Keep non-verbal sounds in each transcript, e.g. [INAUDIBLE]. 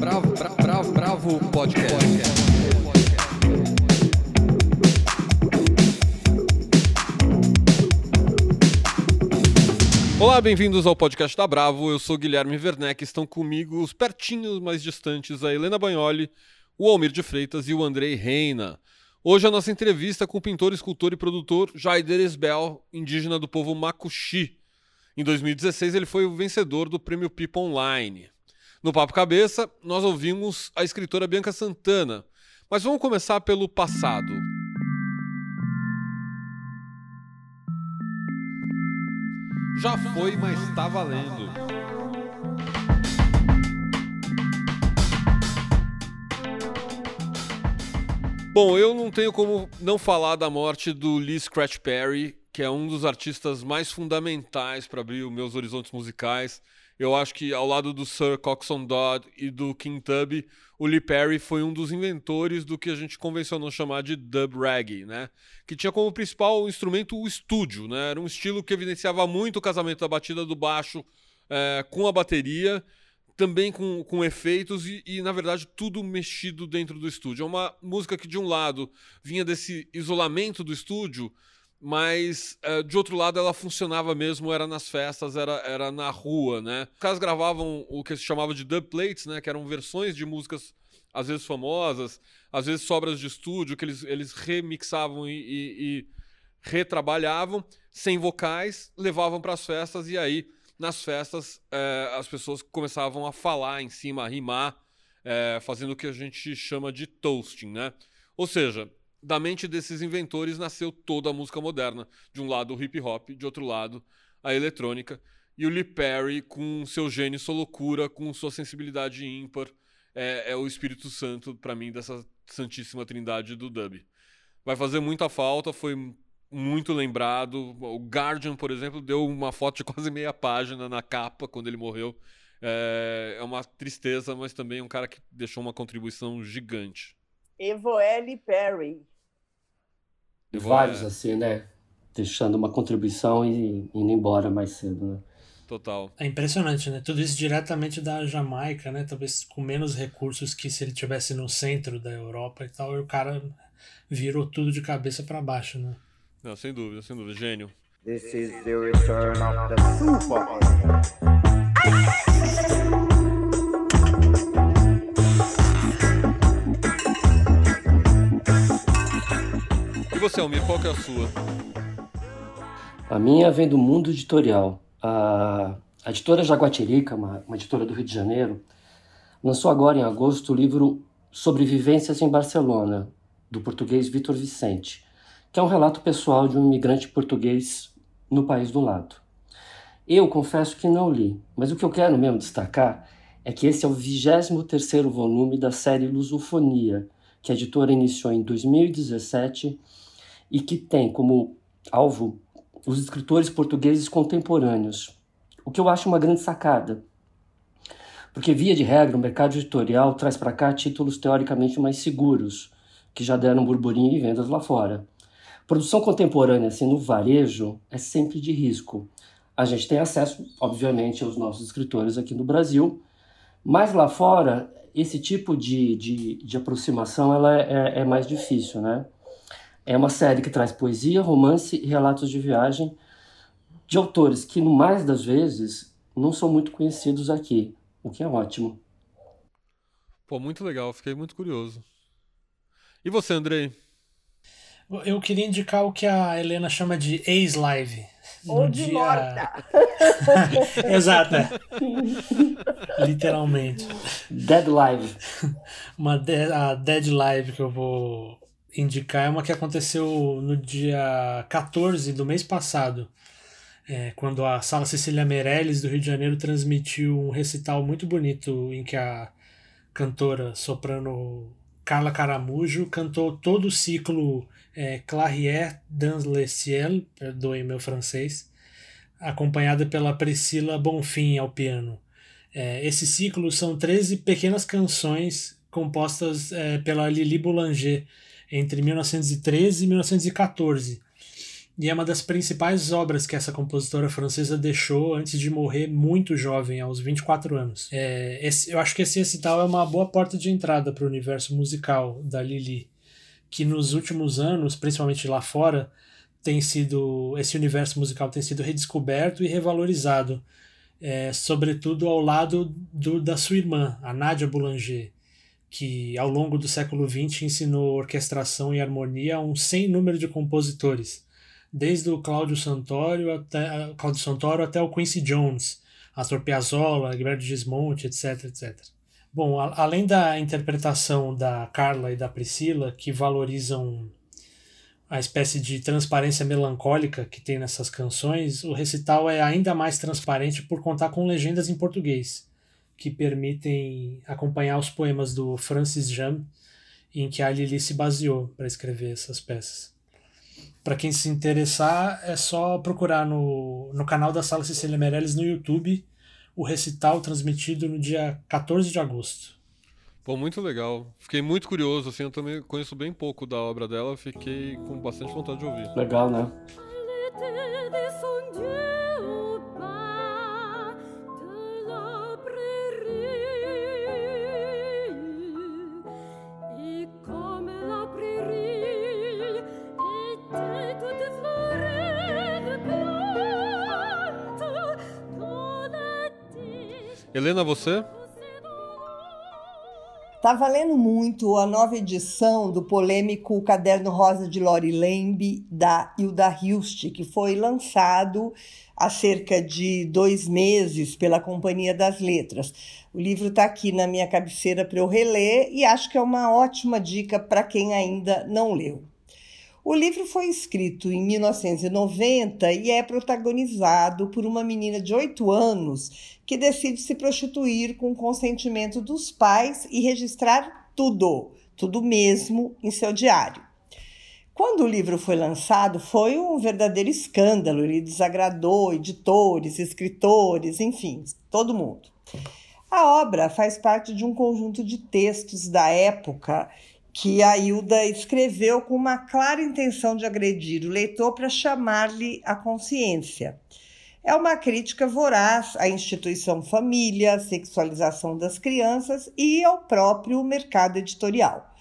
Bravo, bravo, bravo, bravo podcast. Olá, bem-vindos ao podcast da Bravo. Eu sou Guilherme Werneck. Estão comigo os pertinhos mais distantes a Helena Bagnoli, o Almir de Freitas e o Andrei Reina. Hoje a nossa entrevista com o pintor, escultor e produtor Jaider Esbel, indígena do povo Makuxi. Em 2016 ele foi o vencedor do Prêmio Pipa Online. No Papo Cabeça, nós ouvimos a escritora Bianca Santana. Mas vamos começar pelo passado. Já foi, mas está valendo. Bom, eu não tenho como não falar da morte do Lee Scratch Perry, que é um dos artistas mais fundamentais para abrir os meus horizontes musicais. Eu acho que ao lado do Sir Coxon Dodd e do King Tubby, o Lee Perry foi um dos inventores do que a gente convencionou chamar de dub reggae, né? Que tinha como principal instrumento o estúdio, né? Era um estilo que evidenciava muito o casamento da batida do baixo é, com a bateria, também com, com efeitos e, e, na verdade, tudo mexido dentro do estúdio. É uma música que, de um lado, vinha desse isolamento do estúdio, mas uh, de outro lado ela funcionava mesmo, era nas festas, era, era na rua, né? Os caras gravavam o que se chamava de dub plates, né? Que eram versões de músicas às vezes famosas, às vezes sobras de estúdio que eles, eles remixavam e, e, e retrabalhavam sem vocais, levavam para as festas e aí nas festas eh, as pessoas começavam a falar em cima, a rimar, eh, fazendo o que a gente chama de toasting, né? Ou seja, da mente desses inventores nasceu toda a música moderna. De um lado o hip hop, de outro lado a eletrônica. E o Lee Perry, com seu gênio, sua loucura, com sua sensibilidade ímpar, é, é o Espírito Santo, para mim, dessa santíssima trindade do dub. Vai fazer muita falta, foi muito lembrado. O Guardian, por exemplo, deu uma foto de quase meia página na capa quando ele morreu. É, é uma tristeza, mas também um cara que deixou uma contribuição gigante. Evoelle Perry. Vários, assim, né? Deixando uma contribuição e indo embora mais cedo, né? Total. É impressionante, né? Tudo isso diretamente da Jamaica, né? Talvez com menos recursos que se ele tivesse no centro da Europa e tal, e o cara virou tudo de cabeça para baixo, né? Não, sem dúvida, sem dúvida. Gênio. This is the return of the super. Você, Almir, qual que é a sua? A minha vem do mundo editorial. A, a editora Jaguatirica, uma, uma editora do Rio de Janeiro, lançou agora em agosto o livro Sobrevivências em Barcelona, do português Vitor Vicente, que é um relato pessoal de um imigrante português no país do lado. Eu confesso que não li, mas o que eu quero mesmo destacar é que esse é o 23º volume da série Lusofonia, que a editora iniciou em 2017 e que tem como alvo os escritores portugueses contemporâneos, o que eu acho uma grande sacada. Porque, via de regra, o mercado editorial traz para cá títulos teoricamente mais seguros, que já deram burburinho e vendas lá fora. Produção contemporânea, assim, no varejo, é sempre de risco. A gente tem acesso, obviamente, aos nossos escritores aqui no Brasil, mas lá fora, esse tipo de, de, de aproximação ela é, é, é mais difícil, né? É uma série que traz poesia, romance e relatos de viagem de autores que, no mais das vezes, não são muito conhecidos aqui, o que é ótimo. Pô, muito legal, fiquei muito curioso. E você, Andrei? Eu queria indicar o que a Helena chama de ex-live. Ou de dia... morta. [LAUGHS] Exato, é. literalmente. Dead Live. Uma de a Dead Live que eu vou indicar é uma que aconteceu no dia 14 do mês passado, é, quando a Sala Cecília Meirelles do Rio de Janeiro transmitiu um recital muito bonito em que a cantora soprano Carla Caramujo cantou todo o ciclo é, Clairière dans le ciel, perdoem meu francês, acompanhada pela Priscila Bonfim ao piano. É, esse ciclo são 13 pequenas canções compostas é, pela Lili Boulanger, entre 1913 e 1914. e é uma das principais obras que essa compositora francesa deixou antes de morrer muito jovem, aos 24 anos. É, esse, eu acho que esse recital é uma boa porta de entrada para o universo musical da Lili, que nos últimos anos, principalmente lá fora, tem sido esse universo musical tem sido redescoberto e revalorizado, é, sobretudo ao lado do, da sua irmã, a Nadia Boulanger, que ao longo do século XX ensinou orquestração e harmonia a um sem número de compositores desde o Cláudio Santoro até, Cláudio Santoro até o Quincy Jones, Astor Piazzolla, Gilberto Gismonti, etc, etc. Bom, a, além da interpretação da Carla e da Priscila, que valorizam a espécie de transparência melancólica que tem nessas canções, o recital é ainda mais transparente por contar com legendas em português, que permitem acompanhar os poemas do Francis Jam, em que a Lili se baseou para escrever essas peças. Para quem se interessar, é só procurar no, no canal da Sala Cecília Meirelles no YouTube o recital transmitido no dia 14 de agosto. Pô, muito legal. Fiquei muito curioso, assim, eu também conheço bem pouco da obra dela, fiquei com bastante vontade de ouvir. Legal, né? Helena, você? Tá valendo muito a nova edição do polêmico Caderno Rosa de Lori Lembe, da Hilda Hilst, que foi lançado há cerca de dois meses pela Companhia das Letras. O livro está aqui na minha cabeceira para eu reler e acho que é uma ótima dica para quem ainda não leu. O livro foi escrito em 1990 e é protagonizado por uma menina de 8 anos que decide se prostituir com o consentimento dos pais e registrar tudo, tudo mesmo, em seu diário. Quando o livro foi lançado, foi um verdadeiro escândalo. Ele desagradou editores, escritores, enfim, todo mundo. A obra faz parte de um conjunto de textos da época que a Hilda escreveu com uma clara intenção de agredir o leitor para chamar-lhe a consciência. É uma crítica voraz à instituição família, à sexualização das crianças e ao próprio mercado editorial.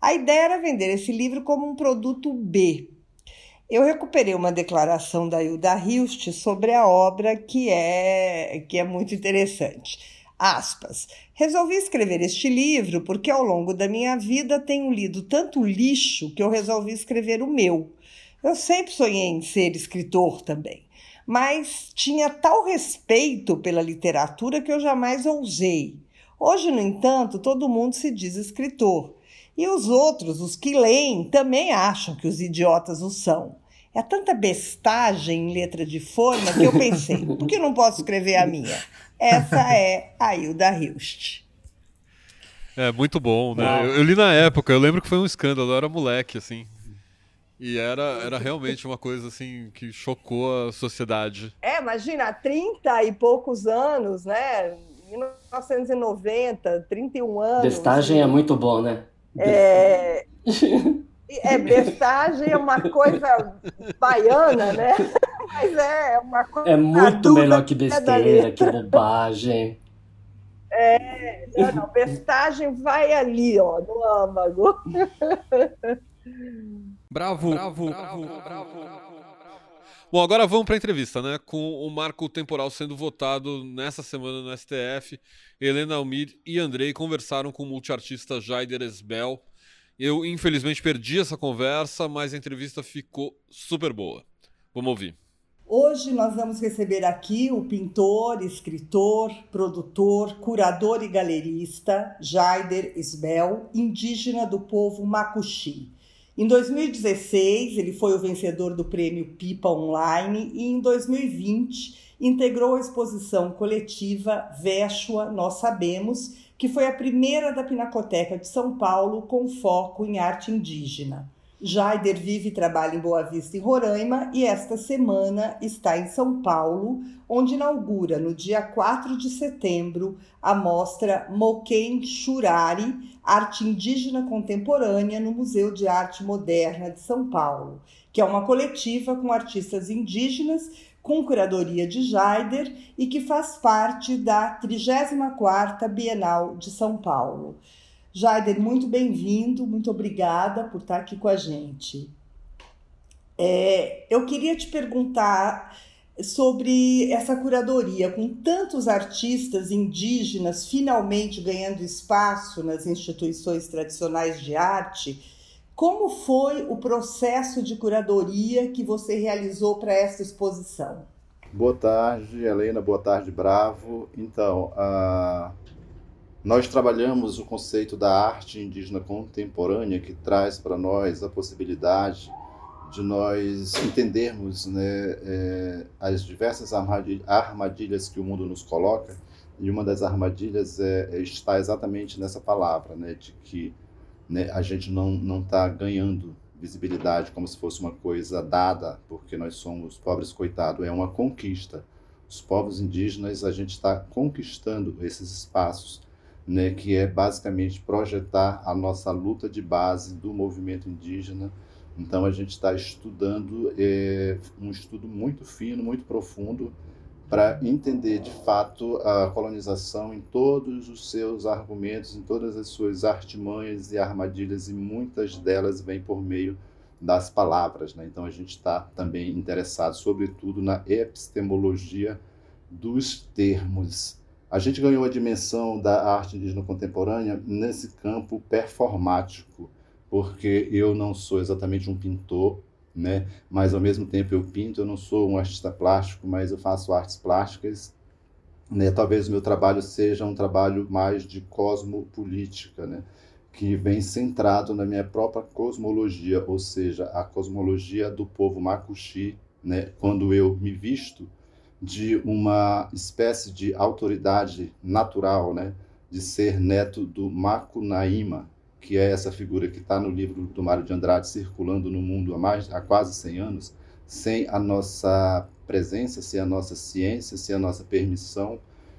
A ideia era vender esse livro como um produto B. Eu recuperei uma declaração da Hilda Hilst sobre a obra que é, que é muito interessante. Aspas. Resolvi escrever este livro porque ao longo da minha vida tenho lido tanto lixo que eu resolvi escrever o meu. Eu sempre sonhei em ser escritor também, mas tinha tal respeito pela literatura que eu jamais ousei. Hoje, no entanto, todo mundo se diz escritor. E os outros, os que leem, também acham que os idiotas o são. É tanta bestagem em letra de forma que eu pensei, por que não posso escrever a minha? Essa é a Hilda Hilst. É, muito bom, né? Eu, eu, li na época, eu lembro que foi um escândalo, eu era moleque, assim. E era, era realmente uma coisa, assim, que chocou a sociedade. É, imagina, há 30 e poucos anos, né? 1990, 31 anos. Bestagem é muito bom, né? É... [LAUGHS] É, bestagem é uma coisa baiana, né? [LAUGHS] Mas é uma coisa. É muito melhor que besteira, que bobagem. É, não, não, bestagem vai ali, ó, no âmago. [LAUGHS] Bravo, bravo, bravo, bravo. Bom, agora vamos para a entrevista, né? Com o marco temporal sendo votado nessa semana no STF, Helena Almir e Andrei conversaram com o multiartista Jaider Esbel eu, infelizmente, perdi essa conversa, mas a entrevista ficou super boa. Vamos ouvir. Hoje nós vamos receber aqui o pintor, escritor, produtor, curador e galerista Jaider Isbel, indígena do povo Macuxi. Em 2016, ele foi o vencedor do prêmio Pipa Online e em 2020 integrou a exposição coletiva Véxua Nós Sabemos, que foi a primeira da Pinacoteca de São Paulo com foco em arte indígena. Jaider vive e trabalha em Boa Vista, em Roraima, e esta semana está em São Paulo, onde inaugura, no dia 4 de setembro, a mostra Moquém Churari, Arte Indígena Contemporânea, no Museu de Arte Moderna de São Paulo, que é uma coletiva com artistas indígenas, com curadoria de Jaider e que faz parte da 34ª Bienal de São Paulo. Jaider, muito bem-vindo, muito obrigada por estar aqui com a gente. É, eu queria te perguntar sobre essa curadoria, com tantos artistas indígenas finalmente ganhando espaço nas instituições tradicionais de arte, como foi o processo de curadoria que você realizou para essa exposição? Boa tarde, Helena. Boa tarde, Bravo. Então, a nós trabalhamos o conceito da arte indígena contemporânea, que traz para nós a possibilidade de nós entendermos né, é, as diversas armadilhas que o mundo nos coloca. E uma das armadilhas é, é está exatamente nessa palavra, né, de que né, a gente não está ganhando visibilidade como se fosse uma coisa dada, porque nós somos pobres coitados. É uma conquista. Os povos indígenas, a gente está conquistando esses espaços né, que é basicamente projetar a nossa luta de base do movimento indígena. Então a gente está estudando é, um estudo muito fino, muito profundo para entender de fato a colonização em todos os seus argumentos, em todas as suas artimanhas e armadilhas, e muitas delas vêm por meio das palavras. Né? Então a gente está também interessado, sobretudo, na epistemologia dos termos a gente ganhou a dimensão da arte indígena contemporânea nesse campo performático, porque eu não sou exatamente um pintor, né? mas ao mesmo tempo eu pinto, eu não sou um artista plástico, mas eu faço artes plásticas. Né? Talvez o meu trabalho seja um trabalho mais de cosmopolítica, né? que vem centrado na minha própria cosmologia, ou seja, a cosmologia do povo Makuxi. Né? Quando eu me visto de uma espécie de autoridade natural, né, de ser neto do Macunaíma, que é essa figura que está no livro do Mário de Andrade circulando no mundo há, mais, há quase 100 anos, sem a nossa presença, sem a nossa ciência, sem a nossa permissão.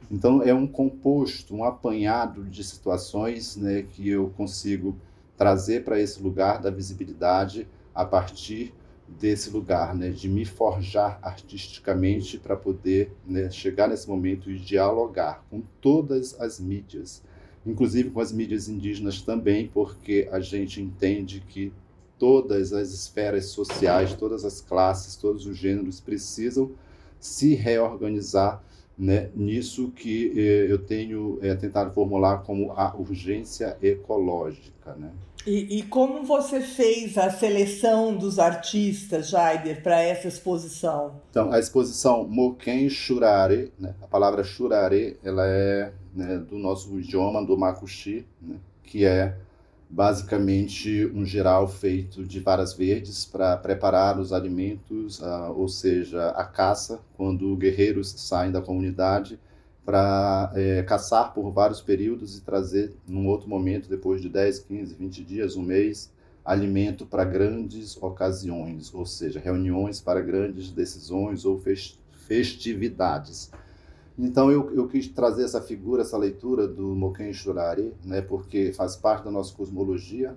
Então, é um composto, um apanhado de situações né, que eu consigo trazer para esse lugar da visibilidade a partir desse lugar, né, de me forjar artisticamente para poder né, chegar nesse momento e dialogar com todas as mídias, inclusive com as mídias indígenas também, porque a gente entende que todas as esferas sociais, todas as classes, todos os gêneros precisam se reorganizar né, nisso que eh, eu tenho eh, tentado formular como a urgência ecológica. Né? E, e, como você fez a seleção dos artistas, Jaider, para essa exposição? Então, a exposição Moken Shurare, né? a palavra Shurare, ela é né, do nosso idioma, do Makushi, né? que é basicamente um geral feito de varas verdes para preparar os alimentos, uh, ou seja, a caça, quando guerreiros saem da comunidade para é, caçar por vários períodos e trazer, num outro momento, depois de 10, 15, 20 dias, um mês, alimento para grandes ocasiões, ou seja, reuniões para grandes decisões ou festividades. Então eu, eu quis trazer essa figura, essa leitura do Moken Shurari, né, porque faz parte da nossa cosmologia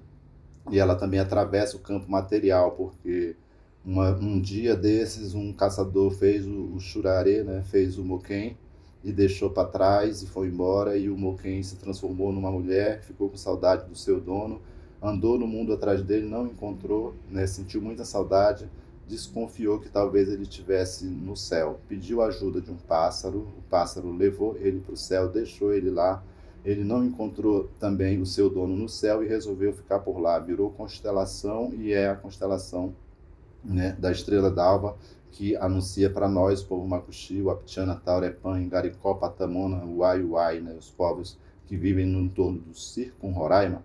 e ela também atravessa o campo material, porque uma, um dia desses um caçador fez o, o Shurari, né, fez o Moken, e deixou para trás e foi embora e o Moken se transformou numa mulher, ficou com saudade do seu dono, andou no mundo atrás dele, não encontrou, né, sentiu muita saudade, desconfiou que talvez ele estivesse no céu, pediu ajuda de um pássaro, o pássaro levou ele para o céu, deixou ele lá, ele não encontrou também o seu dono no céu e resolveu ficar por lá, virou constelação e é a constelação né, da estrela d'alva que anuncia para nós, o povo Macuxi, o Aptiana, Taurepan, Ingaricó, Patamona, Uai, Uai, né, os povos que vivem no entorno do Circo Roraima,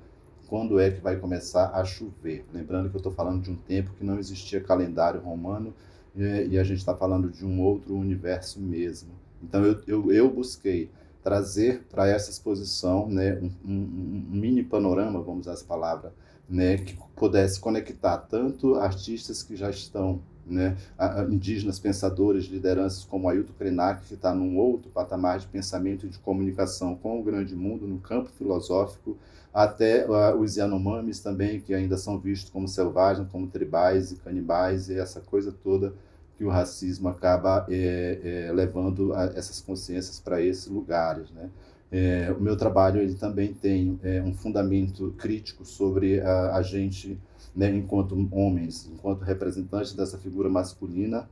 quando é que vai começar a chover. Lembrando que eu estou falando de um tempo que não existia calendário romano e, e a gente está falando de um outro universo mesmo. Então eu, eu, eu busquei trazer para essa exposição né, um, um, um, mini panorama, vamos usar essa palavra, né, que pudesse conectar tanto artistas que já estão né, indígenas pensadores, lideranças como Ailton Krenak, que está num outro patamar de pensamento e de comunicação com o grande mundo no campo filosófico, até uh, os Yanomamis também, que ainda são vistos como selvagens, como tribais e canibais, e essa coisa toda que o racismo acaba é, é, levando essas consciências para esses lugares. Né? É, o meu trabalho ele também tem é, um fundamento crítico sobre a, a gente, né, enquanto homens, enquanto representantes dessa figura masculina,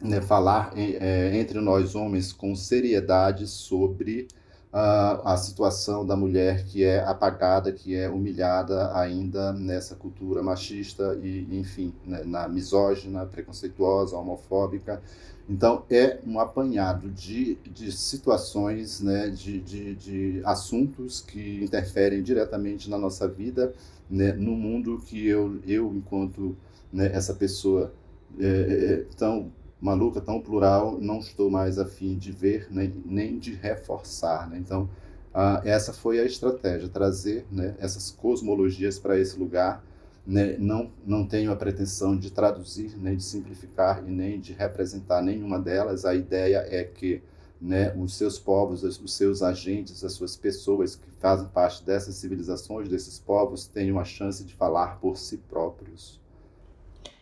né, falar é, entre nós homens com seriedade sobre a, a situação da mulher que é apagada, que é humilhada ainda nessa cultura machista e, enfim, né, na misógina, preconceituosa, homofóbica. Então, é um apanhado de, de situações, né, de, de, de assuntos que interferem diretamente na nossa vida, né, no mundo que eu, eu enquanto né, essa pessoa é, é tão maluca, tão plural, não estou mais afim de ver nem, nem de reforçar. Né? Então, ah, essa foi a estratégia, trazer né, essas cosmologias para esse lugar né, não, não tenho a pretensão de traduzir, nem de simplificar e nem de representar nenhuma delas. A ideia é que né, os seus povos, os seus agentes, as suas pessoas que fazem parte dessas civilizações, desses povos, tenham a chance de falar por si próprios.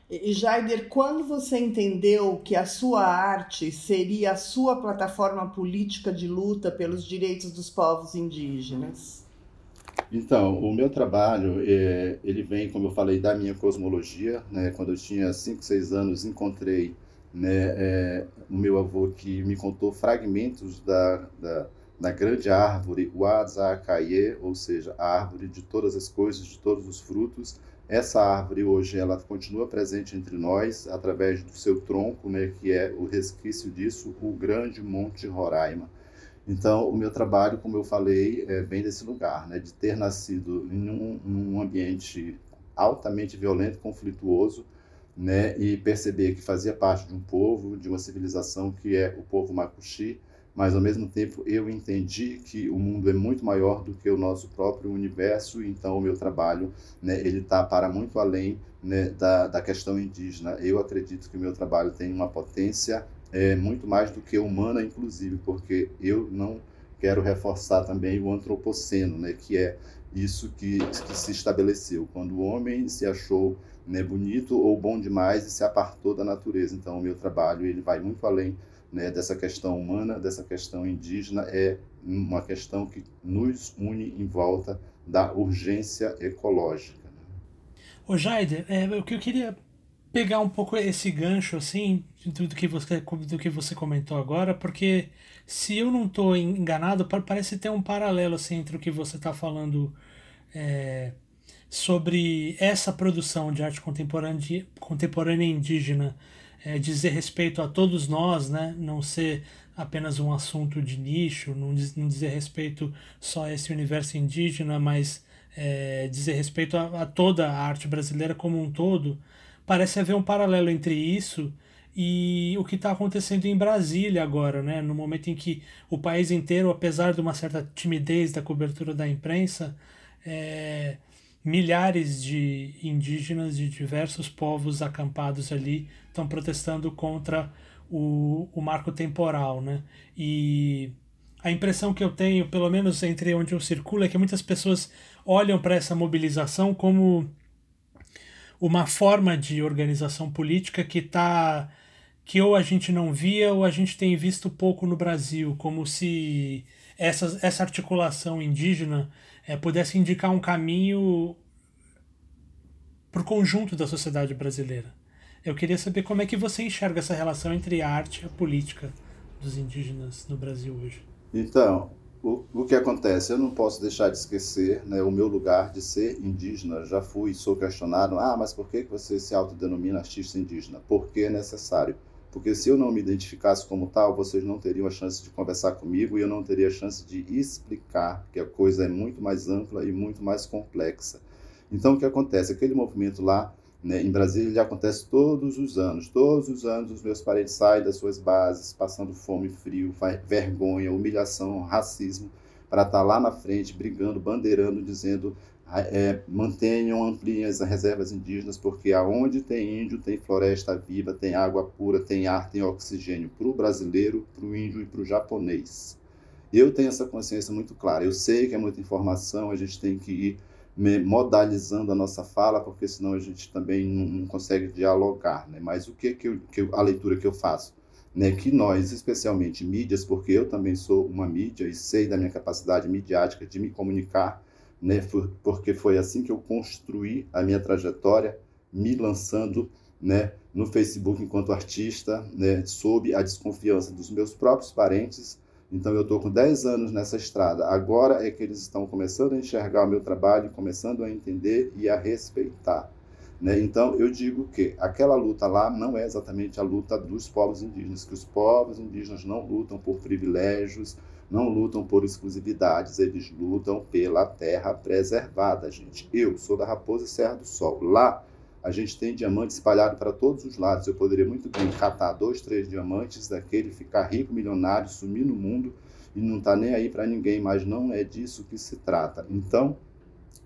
E Jaider, quando você entendeu que a sua arte seria a sua plataforma política de luta pelos direitos dos povos indígenas? Então, o meu trabalho, é, ele vem, como eu falei, da minha cosmologia. Né? Quando eu tinha 5, 6 anos, encontrei né, é, o meu avô que me contou fragmentos da, da, da grande árvore Uazakaye, ou seja, a árvore de todas as coisas, de todos os frutos. Essa árvore hoje ela continua presente entre nós através do seu tronco, né, que é o resquício disso, o grande Monte Roraima. Então, o meu trabalho, como eu falei, é, vem desse lugar, né, de ter nascido em um, um ambiente altamente violento, conflituoso, né, e perceber que fazia parte de um povo, de uma civilização que é o povo Makuxi, mas ao mesmo tempo eu entendi que o mundo é muito maior do que o nosso próprio universo, então o meu trabalho, né, ele está para muito além né, da, da questão indígena. Eu acredito que o meu trabalho tem uma potência é, muito mais do que humana, inclusive, porque eu não quero reforçar também o antropoceno, né, que é isso que, que se estabeleceu, quando o homem se achou né, bonito ou bom demais e se apartou da natureza. Então, o meu trabalho ele vai muito além né, dessa questão humana, dessa questão indígena, é uma questão que nos une em volta da urgência ecológica. Né? Ô é, o que eu queria pegar um pouco esse gancho assim do que você do que você comentou agora, porque se eu não estou enganado, parece ter um paralelo assim entre o que você está falando é, sobre essa produção de arte contemporânea, contemporânea indígena é, dizer respeito a todos nós, né? Não ser apenas um assunto de nicho, não, diz, não dizer respeito só a esse universo indígena, mas é, dizer respeito a, a toda a arte brasileira como um todo parece haver um paralelo entre isso e o que está acontecendo em Brasília agora, né? No momento em que o país inteiro, apesar de uma certa timidez da cobertura da imprensa, é, milhares de indígenas de diversos povos acampados ali estão protestando contra o, o marco temporal, né? E a impressão que eu tenho, pelo menos entre onde eu circulo, é que muitas pessoas olham para essa mobilização como uma forma de organização política que está que ou a gente não via ou a gente tem visto pouco no Brasil, como se essa, essa articulação indígena é, pudesse indicar um caminho para o conjunto da sociedade brasileira. Eu queria saber como é que você enxerga essa relação entre a arte e a política dos indígenas no Brasil hoje. Então, o, o que acontece? Eu não posso deixar de esquecer né, o meu lugar de ser indígena. Já fui, sou questionado, ah, mas por que você se autodenomina artista indígena? Porque é necessário. Porque se eu não me identificasse como tal, vocês não teriam a chance de conversar comigo e eu não teria a chance de explicar que a coisa é muito mais ampla e muito mais complexa. Então, o que acontece? Aquele movimento lá né? Em Brasília ele acontece todos os anos. Todos os anos os meus parentes saem das suas bases, passando fome, frio, vergonha, humilhação, racismo, para estar tá lá na frente, brigando, bandeirando, dizendo é, mantenham, ampliem as reservas indígenas, porque aonde tem índio, tem floresta viva, tem água pura, tem ar, tem oxigênio para o brasileiro, para o índio e para o japonês. Eu tenho essa consciência muito clara. Eu sei que é muita informação, a gente tem que ir modalizando a nossa fala, porque senão a gente também não, consegue dialogar. Né? Mas o que, que, eu, que eu, a leitura que eu faço? Né? Que nós, especialmente mídias, porque eu também sou uma mídia e sei da minha capacidade midiática de me comunicar, né? porque foi assim que eu construí a minha trajetória, me lançando né, no Facebook enquanto artista, né, sob a desconfiança dos meus próprios parentes, então eu estou com 10 anos nessa estrada. Agora é que eles estão começando a enxergar o meu trabalho, começando a entender e a respeitar. Né? Então eu digo que aquela luta lá não é exatamente a luta dos povos indígenas, que os povos indígenas não lutam por privilégios, não lutam por exclusividades, eles lutam pela terra preservada, gente. Eu sou da Raposa Serra do Sol. Lá a gente tem diamante espalhado para todos os lados. Eu poderia muito bem catar dois, três diamantes daquele, ficar rico, milionário, sumir no mundo e não tá nem aí para ninguém, mas não é disso que se trata. Então,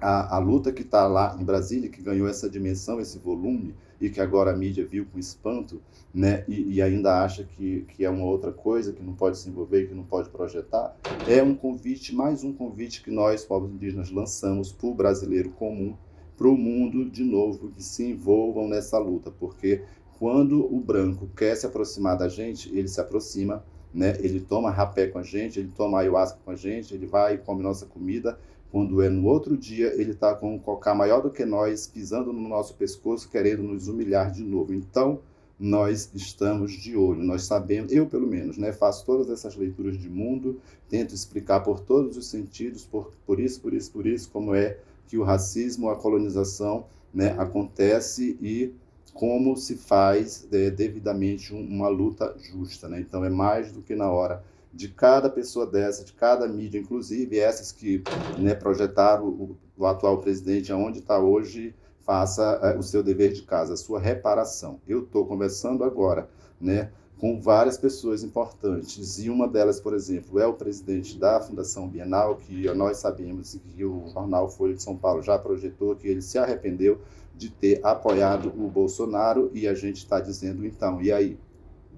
a, a luta que está lá em Brasília, que ganhou essa dimensão, esse volume, e que agora a mídia viu com espanto, né, e, e, ainda acha que, que é uma outra coisa, que não pode se envolver, que não pode projetar, é um convite, mais um convite que nós, povos indígenas, lançamos para o brasileiro comum, para o mundo de novo que se envolvam nessa luta, porque quando o branco quer se aproximar da gente, ele se aproxima, né? Ele toma rapé com a gente, ele toma ayahuasca com a gente, ele vai e come nossa comida. Quando é no outro dia, ele está com um cocá maior do que nós, pisando no nosso pescoço, querendo nos humilhar de novo. Então, nós estamos de olho, nós sabemos, eu pelo menos, né, faço todas essas leituras de mundo, tento explicar por todos os sentidos, por, por isso, por isso, por isso, como é que o racismo, a colonização né, acontece e como se faz é, devidamente uma luta justa. Né? Então, é mais do que na hora de cada pessoa dessa, de cada mídia, inclusive essas que né, projetaram o, o, atual presidente aonde está hoje, faça é, o seu dever de casa, a sua reparação. Eu estou conversando agora né, com várias pessoas importantes. E uma delas, por exemplo, é o presidente da Fundação Bienal, que nós sabemos que o jornal Folha de São Paulo já projetou que ele se arrependeu de ter apoiado o Bolsonaro e a gente está dizendo então, e aí?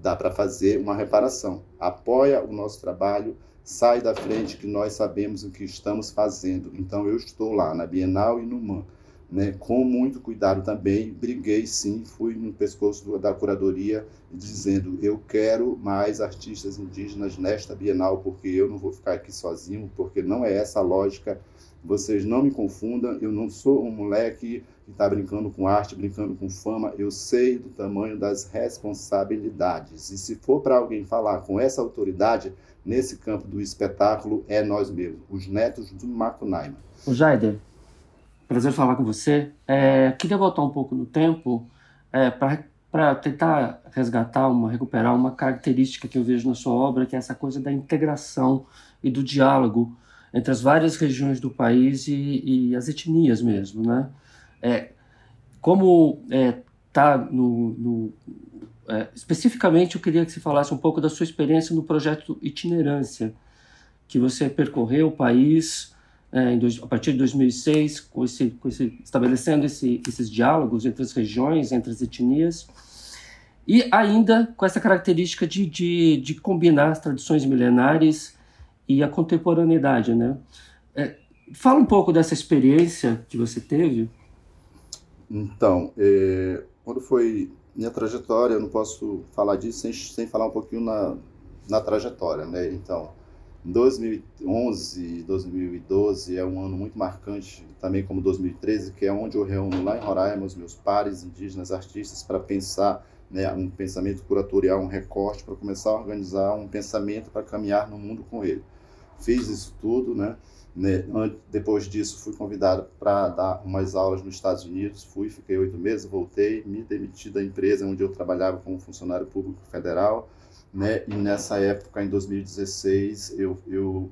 Dá para fazer uma reparação. Apoia o nosso trabalho, sai da frente que nós sabemos o que estamos fazendo. Então eu estou lá na Bienal e no MAN né, com muito cuidado também, briguei sim, fui no pescoço do, da curadoria dizendo eu quero mais artistas indígenas nesta Bienal, porque eu não vou ficar aqui sozinho, porque não é essa a lógica. Vocês não me confundam, eu não sou um moleque que está brincando com arte, brincando com fama, eu sei do tamanho das responsabilidades. E se for para alguém falar com essa autoridade, nesse campo do espetáculo, é nós mesmos, os netos do Macunaíma. O Jaider, prazer falar com você. É, queria voltar um pouco no tempo é, para tentar resgatar, uma, recuperar uma característica que eu vejo na sua obra, que é essa coisa da integração e do diálogo entre as várias regiões do país e, e as etnias mesmo, né? É, como está é, no, no é, especificamente, eu queria que você falasse um pouco da sua experiência no projeto Itinerância, que você percorreu o país é, dois, a partir de 2006, com esse, com esse, estabelecendo esse, esses diálogos entre as regiões, entre as etnias, e ainda com essa característica de, de, de combinar as tradições milenares e a contemporaneidade. Né? É, fala um pouco dessa experiência que você teve. Então, é, quando foi minha trajetória, eu não posso falar disso sem, sem falar um pouquinho na, na trajetória. Né? Então, 2011, 2012 é um ano muito marcante, também como 2013, que é onde eu reúno lá em Roraima os meus pares indígenas artistas para pensar né, um pensamento curatorial, um recorte, para começar a organizar um pensamento para caminhar no mundo com ele. Fiz isso tudo, né? né depois disso, fui convidado para dar umas aulas nos Estados Unidos. Fui, fiquei oito meses, voltei, me demiti da empresa onde eu trabalhava como funcionário público federal né? E nessa época, em 2016, eu, eu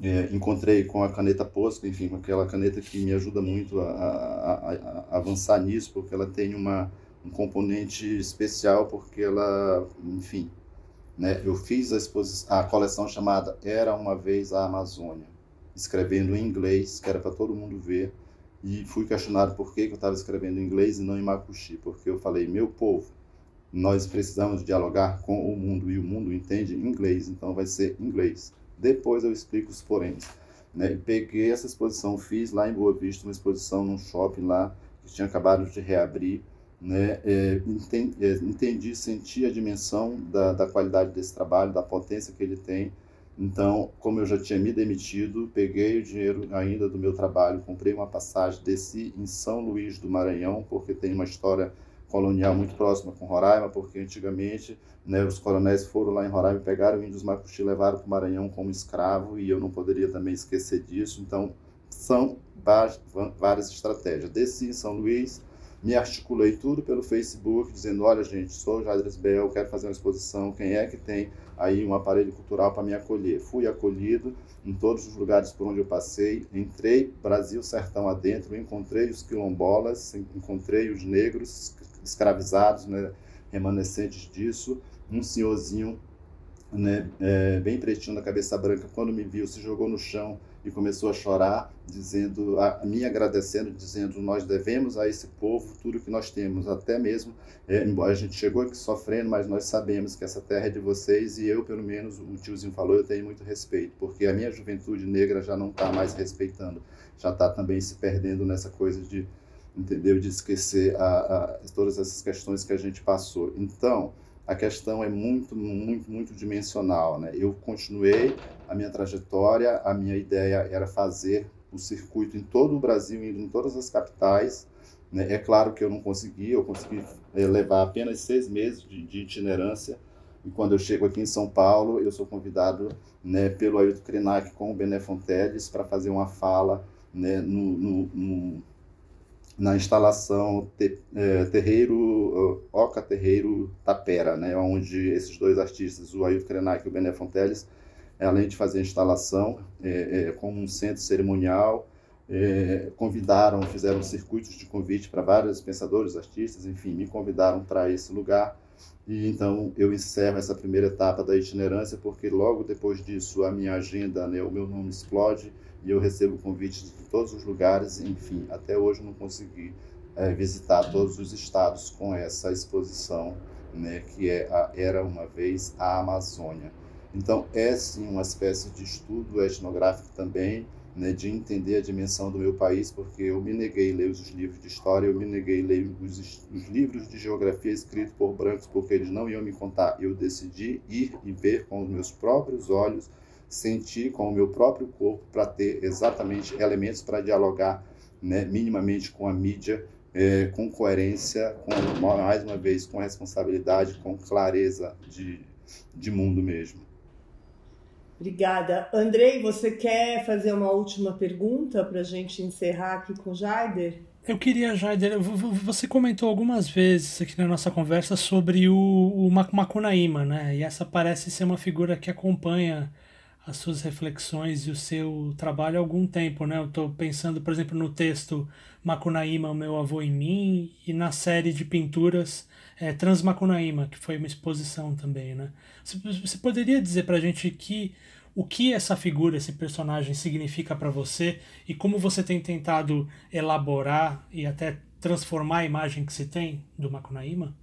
é, encontrei com a caneta Posco, enfim, aquela caneta que me ajuda muito a, a, a, avançar nisso, porque ela tem uma, um componente especial, porque ela, enfim, né? Eu fiz a, exposição, a coleção chamada Era Uma Vez a Amazônia. escrevendo em inglês, que era para todo mundo ver, e fui questionado por que, que eu estava escrevendo em inglês e não em macuxi, porque eu falei, meu povo, nós precisamos dialogar com o mundo e o mundo entende inglês, então vai ser inglês. Depois eu explico os poréns. Né? Peguei essa exposição, fiz lá em Boa Vista uma exposição num shopping lá que tinha acabado de reabrir. Né? É, entendi, é, entendi, senti a dimensão da, da qualidade desse trabalho, da potência que ele tem. Então, como eu já tinha me demitido, peguei o dinheiro ainda do meu trabalho, comprei uma passagem, desci em São Luís do Maranhão, porque tem uma história colonial muito próxima com Roraima, porque antigamente né, os coronéis foram lá em Roraima, pegaram índios macuxi e levaram para o Maranhão como escravo, e eu não poderia também esquecer disso. Então, são várias estratégias. Desci em São Luís, me articulei tudo pelo Facebook, dizendo: olha, gente, sou Jadres Bel, quero fazer uma exposição, quem é que tem aí um aparelho cultural para me acolher? Fui acolhido em todos os lugares por onde eu passei, entrei Brasil sertão adentro, encontrei os quilombolas, encontrei os negros escravizados, né, remanescentes disso, um senhorzinho né, é, bem pretinho da cabeça branca, quando me viu, se jogou no chão e começou a chorar, dizendo, a, me agradecendo, dizendo, nós devemos a esse povo tudo que nós temos, até mesmo, é, embora a gente chegou aqui sofrendo, mas nós sabemos que essa terra é de vocês e eu, pelo menos, o tiozinho falou, eu tenho muito respeito, porque a minha juventude negra já não está mais respeitando, já está também se perdendo nessa coisa de, entendeu, de esquecer a, a, todas essas questões que a gente passou. Então, a questão é muito, muito, muito dimensional. Né? Eu continuei a minha trajetória, a minha ideia era fazer o circuito em todo o Brasil, indo em todas as capitais. Né? É claro que eu não consegui, eu consegui eh, levar apenas seis meses de, de itinerância. E quando eu chego aqui em São Paulo, eu sou convidado né, pelo Ailton Krenak com o Bené Fonteles para fazer uma fala né, no, no, no na instalação te, é, Terreiro, Oca Terreiro Tapera, né, onde esses dois artistas, o Ailton Krenak e o Bené Fonteles, além de fazer a instalação é, é, como um centro cerimonial, é, convidaram, fizeram circuitos de convite para vários pensadores, artistas, enfim, me convidaram para esse lugar. E então eu encerro essa primeira etapa da itinerância, porque logo depois disso a minha agenda, né, o meu nome explode e eu recebo convites de todos os lugares, enfim, até hoje não consegui é, visitar todos os estados com essa exposição, né, que é a Era Uma Vez a Amazônia. Então, é sim uma espécie de estudo etnográfico também, né, de entender a dimensão do meu país, porque eu me neguei a ler os livros de história, eu me neguei a ler os, os livros de geografia escritos por brancos, porque eles não iam me contar. Eu decidi ir e ver com os meus próprios olhos sentir com o meu próprio corpo para ter exatamente elementos para dialogar né, minimamente com a mídia, é, com coerência, com, mais uma vez, com responsabilidade, com clareza de, de mundo mesmo. Obrigada. Andrei, você quer fazer uma última pergunta para a gente encerrar aqui com o Jaider? Eu queria, Jaider, você comentou algumas vezes aqui na nossa conversa sobre o, o Macunaíma, né? E essa parece ser uma figura que acompanha as suas reflexões e o seu trabalho há algum tempo, né? Eu estou pensando, por exemplo, no texto Macunaíma, o meu avô em mim, e na série de pinturas é, Transmacunaíma, que foi uma exposição também, né? Você poderia dizer para a gente que o que essa figura, esse personagem significa para você e como você tem tentado elaborar e até transformar a imagem que se tem do Macunaíma?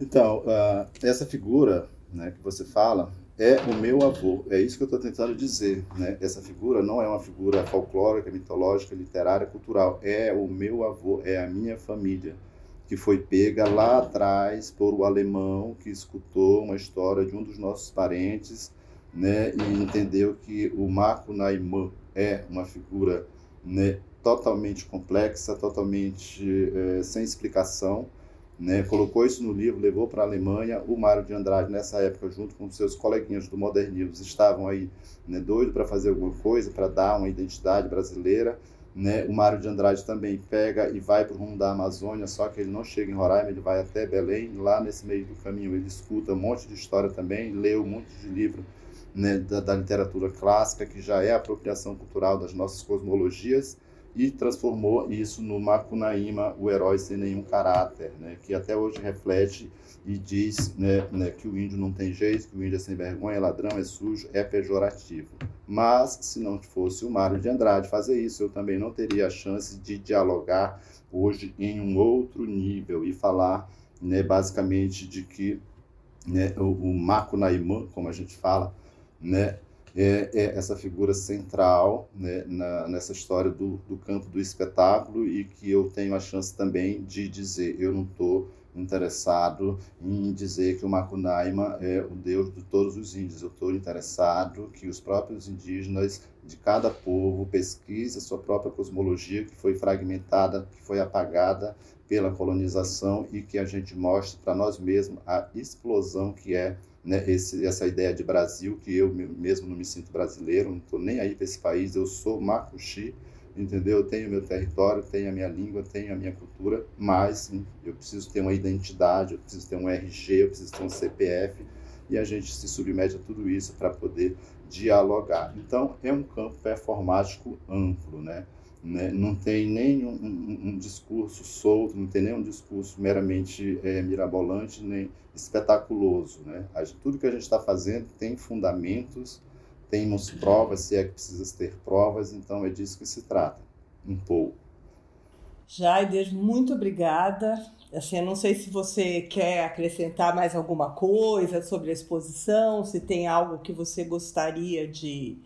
Então, uh, essa figura né, que você fala, é o meu avô. É isso que eu estou tentando dizer. Né? Essa figura não é uma figura folclórica, mitológica, literária, cultural. É o meu avô, é a minha família, que foi pega lá atrás por o alemão que escutou uma história de um dos nossos parentes né? e entendeu que o Marco Naimã é uma figura né, totalmente complexa, totalmente é, sem explicação né, colocou isso no livro, levou para a Alemanha. O Mário de Andrade, nessa época, junto com seus coleguinhas do modernismo, estavam aí né, doidos para fazer alguma coisa, para dar uma identidade brasileira. Né? O Mário de Andrade também pega e vai para o rumo da Amazônia, só que ele não chega em Roraima, ele vai até Belém. Lá nesse meio do caminho, ele escuta um monte de história também, lê um monte de livro né, da, da literatura clássica, que já é a apropriação cultural das nossas cosmologias e transformou isso no Macunaíma, o herói sem nenhum caráter, né, que até hoje reflete e diz né, né, que o índio não tem jeito, que o índio é sem vergonha, é ladrão, é sujo, é pejorativo. Mas, se não fosse o Mário de Andrade fazer isso, eu também não teria a chance de dialogar hoje em um outro nível e falar né, basicamente de que né, o, o Macunaíma, como a gente fala, né, é, é essa figura central né, na, nessa história do, do campo do espetáculo e que eu tenho a chance também de dizer, eu não estou interessado em dizer que o Macunaíma é o deus de todos os índios. Eu estou interessado que os próprios indígenas de cada povo pesquisem a sua própria cosmologia, que foi fragmentada, que foi apagada pela colonização e que a gente mostre para nós mesmos a explosão que é né, esse, essa ideia de Brasil, que eu mesmo não me sinto brasileiro, não estou nem aí para esse país, eu sou macuxi, entendeu? Eu tenho meu território, tenho a minha língua, tenho a minha cultura, mas eu preciso ter uma identidade, eu preciso ter um RG, eu preciso ter um CPF, e a gente se submete a tudo isso para poder dialogar. Então, é um campo performático amplo, né? Né? Não tem nenhum um, um, discurso solto, não tem nenhum discurso meramente é, mirabolante nem espetaculoso. Né? Tudo que a gente está fazendo tem fundamentos, temos provas, se é que precisa ter provas, então é disso que se trata, um pouco. Jaider, muito obrigada. Assim, eu não sei se você quer acrescentar mais alguma coisa sobre a exposição, se tem algo que você gostaria de,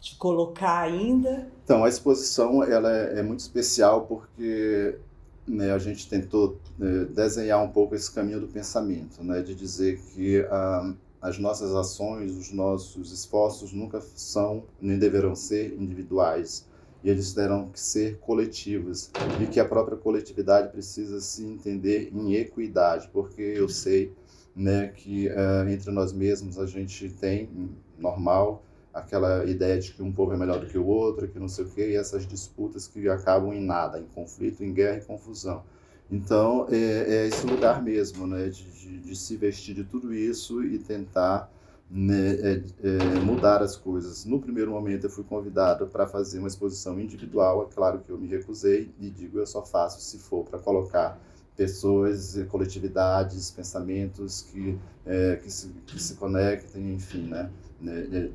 de colocar ainda? Então, a exposição ela é, é muito especial porque né, a gente tentou né, desenhar um pouco esse caminho do pensamento, né, de dizer que ah, as nossas ações, os nossos esforços nunca são nem deverão ser individuais e eles terão que ser coletivos e que a própria coletividade precisa se entender em equidade, porque eu sei né, que uh, entre nós mesmos a gente tem normal aquela ideia de que um povo é melhor do que o outro, que não sei o quê, e essas disputas que acabam em nada, em conflito, em guerra e confusão. Então, é, é esse lugar mesmo, né, de, de, de, se vestir de tudo isso e tentar né, é, é, mudar as coisas. No primeiro momento, eu fui convidado para fazer uma exposição individual, é claro que eu me recusei e digo, eu só faço se for para colocar pessoas, coletividades, pensamentos que, é, que, se, que se conectem, enfim, né, né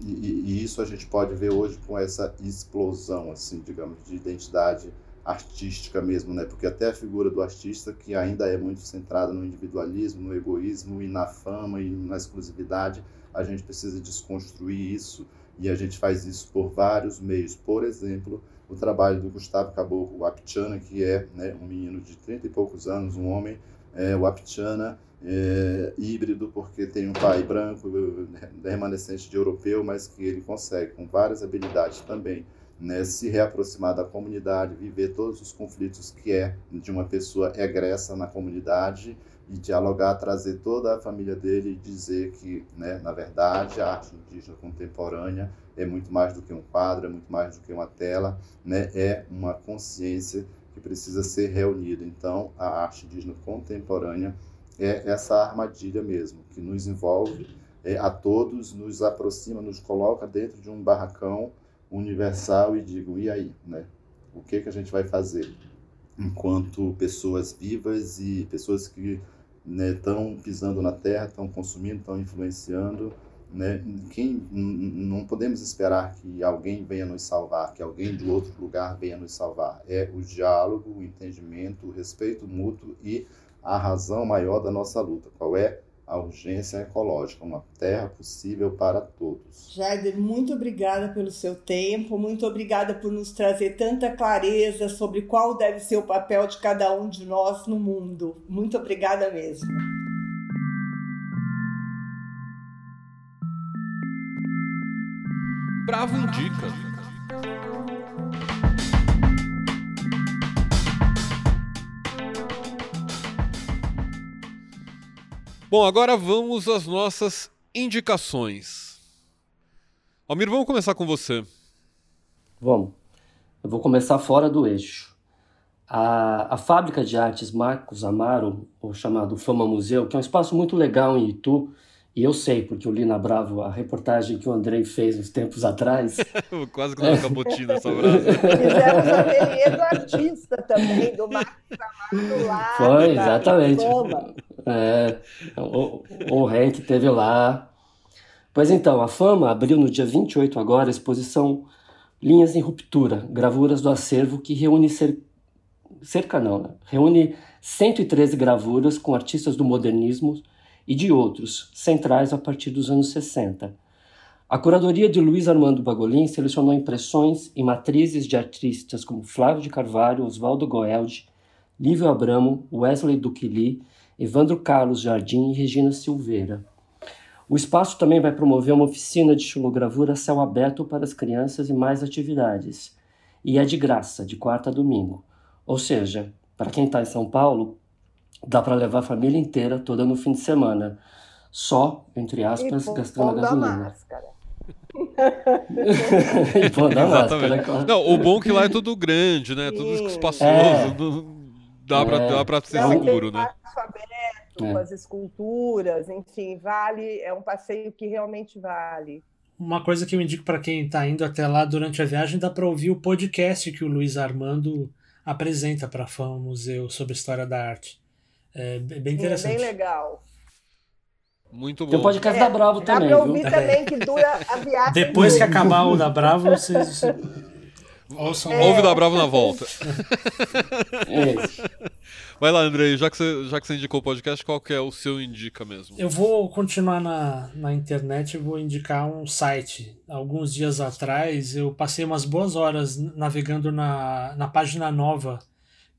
e, e, isso a gente pode ver hoje com essa explosão, assim, digamos, de identidade artística mesmo, né? Porque até a figura do artista, que ainda é muito centrada no individualismo, no egoísmo e na fama e na exclusividade, a gente precisa desconstruir isso e a gente faz isso por vários meios. Por exemplo, o trabalho do Gustavo Caboclo Apchana, que é né, um menino de 30 e poucos anos, um homem, é, o Apchana, é, híbrido, porque tem um pai branco, remanescente de europeu, mas que ele consegue, com várias habilidades também, né, se reaproximar da comunidade, viver todos os conflitos que é de uma pessoa egressa na comunidade e dialogar, trazer toda a família dele e dizer que, né, na verdade, a arte indígena contemporânea é muito mais do que um quadro, é muito mais do que uma tela, né, é uma consciência que precisa ser reunida. Então, a arte indígena contemporânea é essa armadilha mesmo, que nos envolve é, a todos, nos aproxima, nos coloca dentro de um barracão universal e digo, e aí, né? O que, que a gente vai fazer enquanto pessoas vivas e pessoas que estão né, pisando na terra, estão consumindo, estão influenciando, né? Quem, não podemos esperar que alguém venha nos salvar, que alguém de outro lugar venha nos salvar. É o diálogo, o entendimento, o respeito mútuo e a razão maior da nossa luta. Qual é? A urgência ecológica, uma terra possível para todos. Jaider, muito obrigada pelo seu tempo, muito obrigada por nos trazer tanta clareza sobre qual deve ser o papel de cada um de nós no mundo. Muito obrigada mesmo. Bravo Indica. Bom, agora vamos às nossas indicações. Almir, vamos começar com você. Vamos. Eu vou começar fora do eixo. A, a fábrica de artes Marcos Amaro, o chamado Fama Museu, que é um espaço muito legal em Itu E eu sei, porque eu li na Bravo a reportagem que o Andrei fez uns tempos atrás. [LAUGHS] Quase que não cabotina essa frase. [LAUGHS] Fizemos o ateliê do artista também, do Marcos Amado lá. Foi, exatamente. É, o, o Henk teve lá. Pois então, a Fama abriu no dia 28 agora a exposição Linhas em Ruptura, gravuras do acervo que reúne cer... cerca não, né? reúne 113 gravuras com artistas do modernismo e de outros, centrais a partir dos anos 60. A curadoria de Luiz Armando Bagolin selecionou impressões e matrizes de artistas como Flávio de Carvalho, Oswaldo Goeldi, Lívio Abramo, Wesley Duquili, Evandro Carlos Jardim e Regina Silveira. O espaço também vai promover uma oficina de xilogravura a céu aberto para as crianças e mais atividades. E é de graça, de quarta a domingo. Ou seja, para quem está em São Paulo, Dá para levar a família inteira toda no fim de semana. Só, entre aspas, e gastando a gasolina. Máscara. [LAUGHS] e pô, da Exatamente. máscara. Não, o bom é que lá é tudo grande, né? Tudo espaçoso. É. Dá para é. dá ser Não, seguro, né? É. as esculturas, enfim, vale, é um passeio que realmente vale. Uma coisa que eu indico para quem está indo até lá durante a viagem, dá para ouvir o podcast que o Luiz Armando apresenta para a FAM Museu sobre História da Arte. É bem interessante. É bem legal. Muito bom. Tem o podcast é, da Bravo também. Dá pra ouvir viu? também que dura a [LAUGHS] viagem. Depois que acabar o da Bravo, vocês. Ouçam. [LAUGHS] É. Ouve da Bravo na volta. É. [LAUGHS] Vai lá, Andrei, já que, você, já que você indicou o podcast, qual que é o seu indica mesmo? Eu vou continuar na, na internet e vou indicar um site. Alguns dias atrás eu passei umas boas horas navegando na, na página nova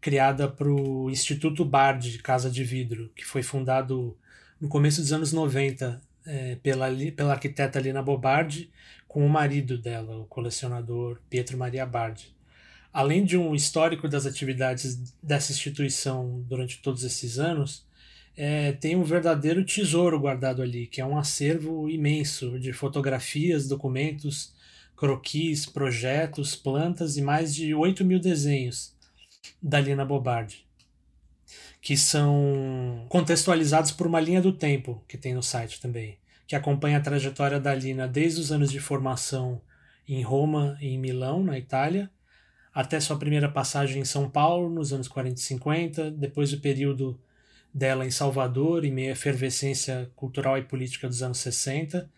criada para o Instituto Bard Casa de Vidro, que foi fundado no começo dos anos 90 é, pela, pela arquiteta Lina Bobardi com o marido dela, o colecionador Pietro Maria Bardi. Além de um histórico das atividades dessa instituição durante todos esses anos, é, tem um verdadeiro tesouro guardado ali, que é um acervo imenso de fotografias, documentos, croquis, projetos, plantas e mais de 8 mil desenhos, da Lina Bobardi, que são contextualizados por uma linha do tempo que tem no site também, que acompanha a trajetória da Lina desde os anos de formação em Roma e em Milão, na Itália, até sua primeira passagem em São Paulo, nos anos 40 e 50, depois o período dela em Salvador, em meio à efervescência cultural e política dos anos 60,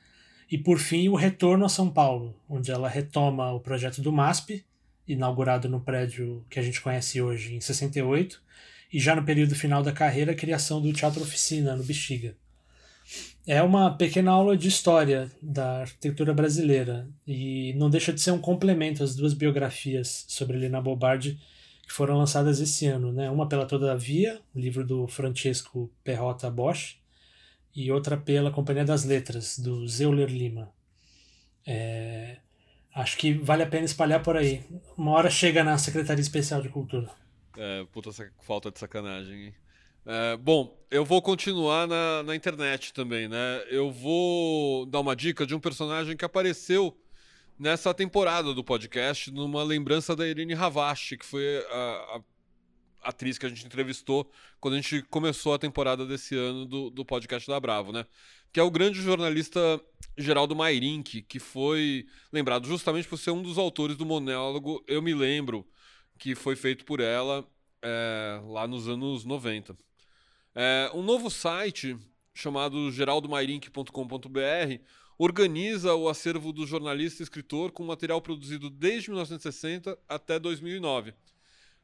e por fim o retorno a São Paulo, onde ela retoma o projeto do MASP, inaugurado no prédio que a gente conhece hoje em 68, e já no período final da carreira, a criação do Teatro Oficina, no Bexiga. É uma pequena aula de história da arquitetura brasileira e não deixa de ser um complemento às duas biografias sobre Lina Bobardi que foram lançadas esse ano, né? Uma pela Todavia, o livro do Francesco Perrota Bosch, e outra pela Companhia das Letras, do Zeuler Lima. É, Acho que vale a pena espalhar por aí. Uma hora chega na Secretaria Especial de Cultura. É, puta falta de sacanagem, hein? É, bom, eu vou continuar na, na internet também, né? Eu vou dar uma dica de um personagem que apareceu nessa temporada do podcast, numa lembrança da Irene Ravache, que foi a, a atriz que a gente entrevistou quando a gente começou a temporada desse ano do, do podcast da Bravo, né? Que é o grande jornalista Geraldo Mairink, que foi lembrado justamente por ser um dos autores do monólogo Eu Me Lembro, que foi feito por ela é, lá nos anos 90. É, um novo site chamado geraldomairink.com.br organiza o acervo do jornalista e escritor com material produzido desde 1960 até 2009.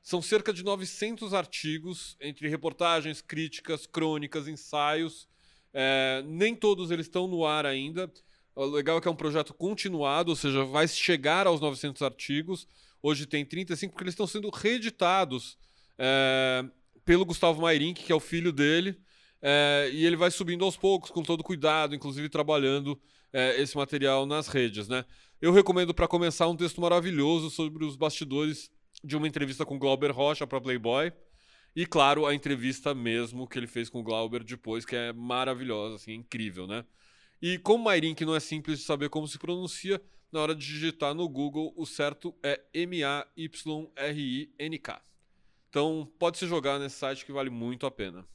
São cerca de 900 artigos, entre reportagens, críticas, crônicas, ensaios é, nem todos eles estão no ar ainda. O legal é que é um projeto continuado, ou seja, vai chegar aos 900 artigos. Hoje tem 35, porque eles estão sendo reeditados é, pelo Gustavo Mairink, que é o filho dele. É, e ele vai subindo aos poucos, com todo cuidado, inclusive trabalhando é, esse material nas redes. Né? Eu recomendo para começar um texto maravilhoso sobre os bastidores de uma entrevista com Glauber Rocha para Playboy. E claro, a entrevista mesmo que ele fez com o Glauber depois, que é maravilhosa, assim, é incrível, né? E como Mairink não é simples de saber como se pronuncia, na hora de digitar no Google, o certo é M-A-Y-R-I-N-K. Então, pode se jogar nesse site que vale muito a pena.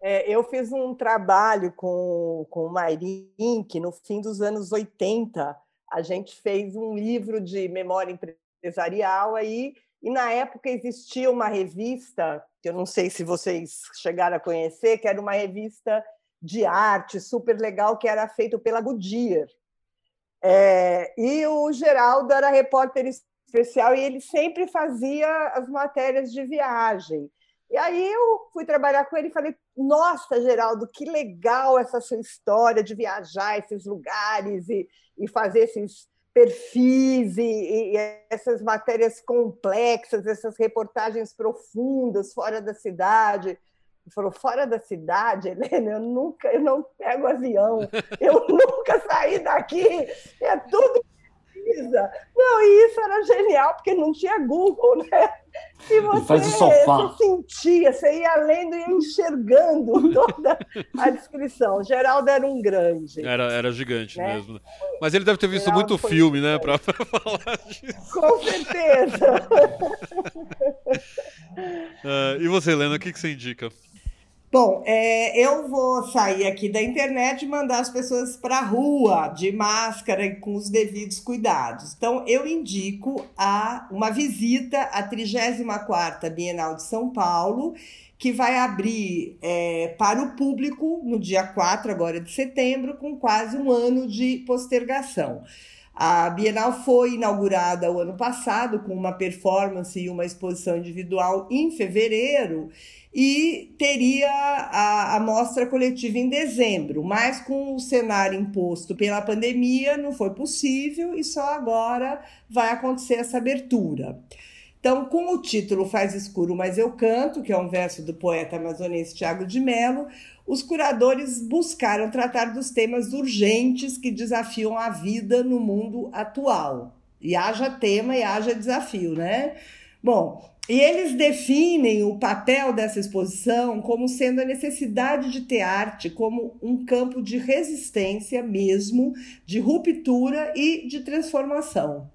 É, eu fiz um trabalho com, com o Mairin, que no fim dos anos 80 a gente fez um livro de memória empresarial aí, e na época existia uma revista, que eu não sei se vocês chegaram a conhecer, que era uma revista de arte super legal, que era feito pela Goodyear. É, e o Geraldo era repórter especial e ele sempre fazia as matérias de viagem. E aí eu fui trabalhar com ele e falei: Nossa, Geraldo, que legal essa sua história de viajar esses lugares e, e fazer esses perfis e, e, essas matérias complexas, essas reportagens profundas fora da cidade. Ele falou: Fora da cidade, Helena, eu nunca, eu não pego avião, eu [LAUGHS] nunca saí daqui, é tudo pesquisa. Não, e isso era genial, porque não tinha Google, né? E você faz o sofá. Você sentia, você ia lendo e ia enxergando [LAUGHS] toda a descrição. Geraldo era um grande. Era, era gigante né? mesmo. Mas ele deve ter visto Geraldo muito filme, né? Para [LAUGHS] falar disso. Com certeza. uh, [LAUGHS] e você, Helena, o que, que você indica? Bom, é, eu vou sair aqui da internet e mandar as pessoas para a rua de máscara e com os devidos cuidados. Então, eu indico a, uma visita à 34ª Bienal de São Paulo, que vai abrir é, para o público no dia 4 agora de setembro, com quase um ano de postergação. A Bienal foi inaugurada o ano passado com uma performance e uma exposição individual em fevereiro e teria a, a mostra coletiva em dezembro, mas com o cenário imposto pela pandemia não foi possível e só agora vai acontecer essa abertura. Então, com o título Faz Escuro, mas eu canto, que é um verso do poeta amazonense Tiago de Mello, os curadores buscaram tratar dos temas urgentes que desafiam a vida no mundo atual. E haja tema e haja desafio, né? Bom, e eles definem o papel dessa exposição como sendo a necessidade de ter arte como um campo de resistência mesmo, de ruptura e de transformação.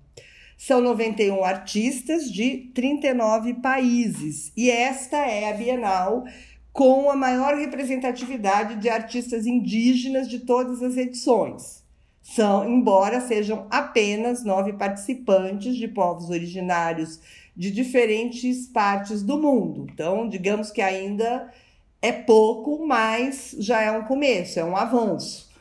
São 91 artistas de 39 países e esta é a Bienal com a maior representatividade de artistas indígenas de todas as edições. São, embora sejam apenas nove participantes de povos originários de diferentes partes do mundo. Então, digamos que ainda é pouco, mas já é um começo, é um avanço.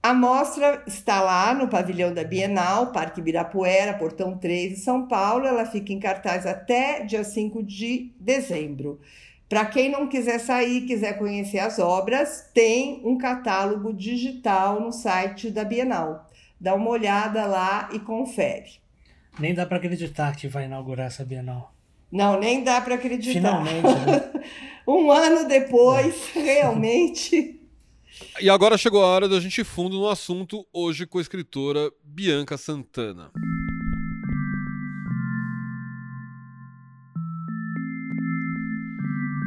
A mostra está lá no pavilhão da Bienal, Parque Ibirapuera, Portão 3, em São Paulo. Ela fica em cartaz até dia 5 de dezembro. Para quem não quiser sair, quiser conhecer as obras, tem um catálogo digital no site da Bienal. Dá uma olhada lá e confere. Nem dá para acreditar que vai inaugurar essa Bienal. Não, nem dá para acreditar. Finalmente, né? [LAUGHS] um ano depois, é. realmente. [LAUGHS] E agora chegou a hora da gente ir fundo no assunto, hoje com a escritora Bianca Santana.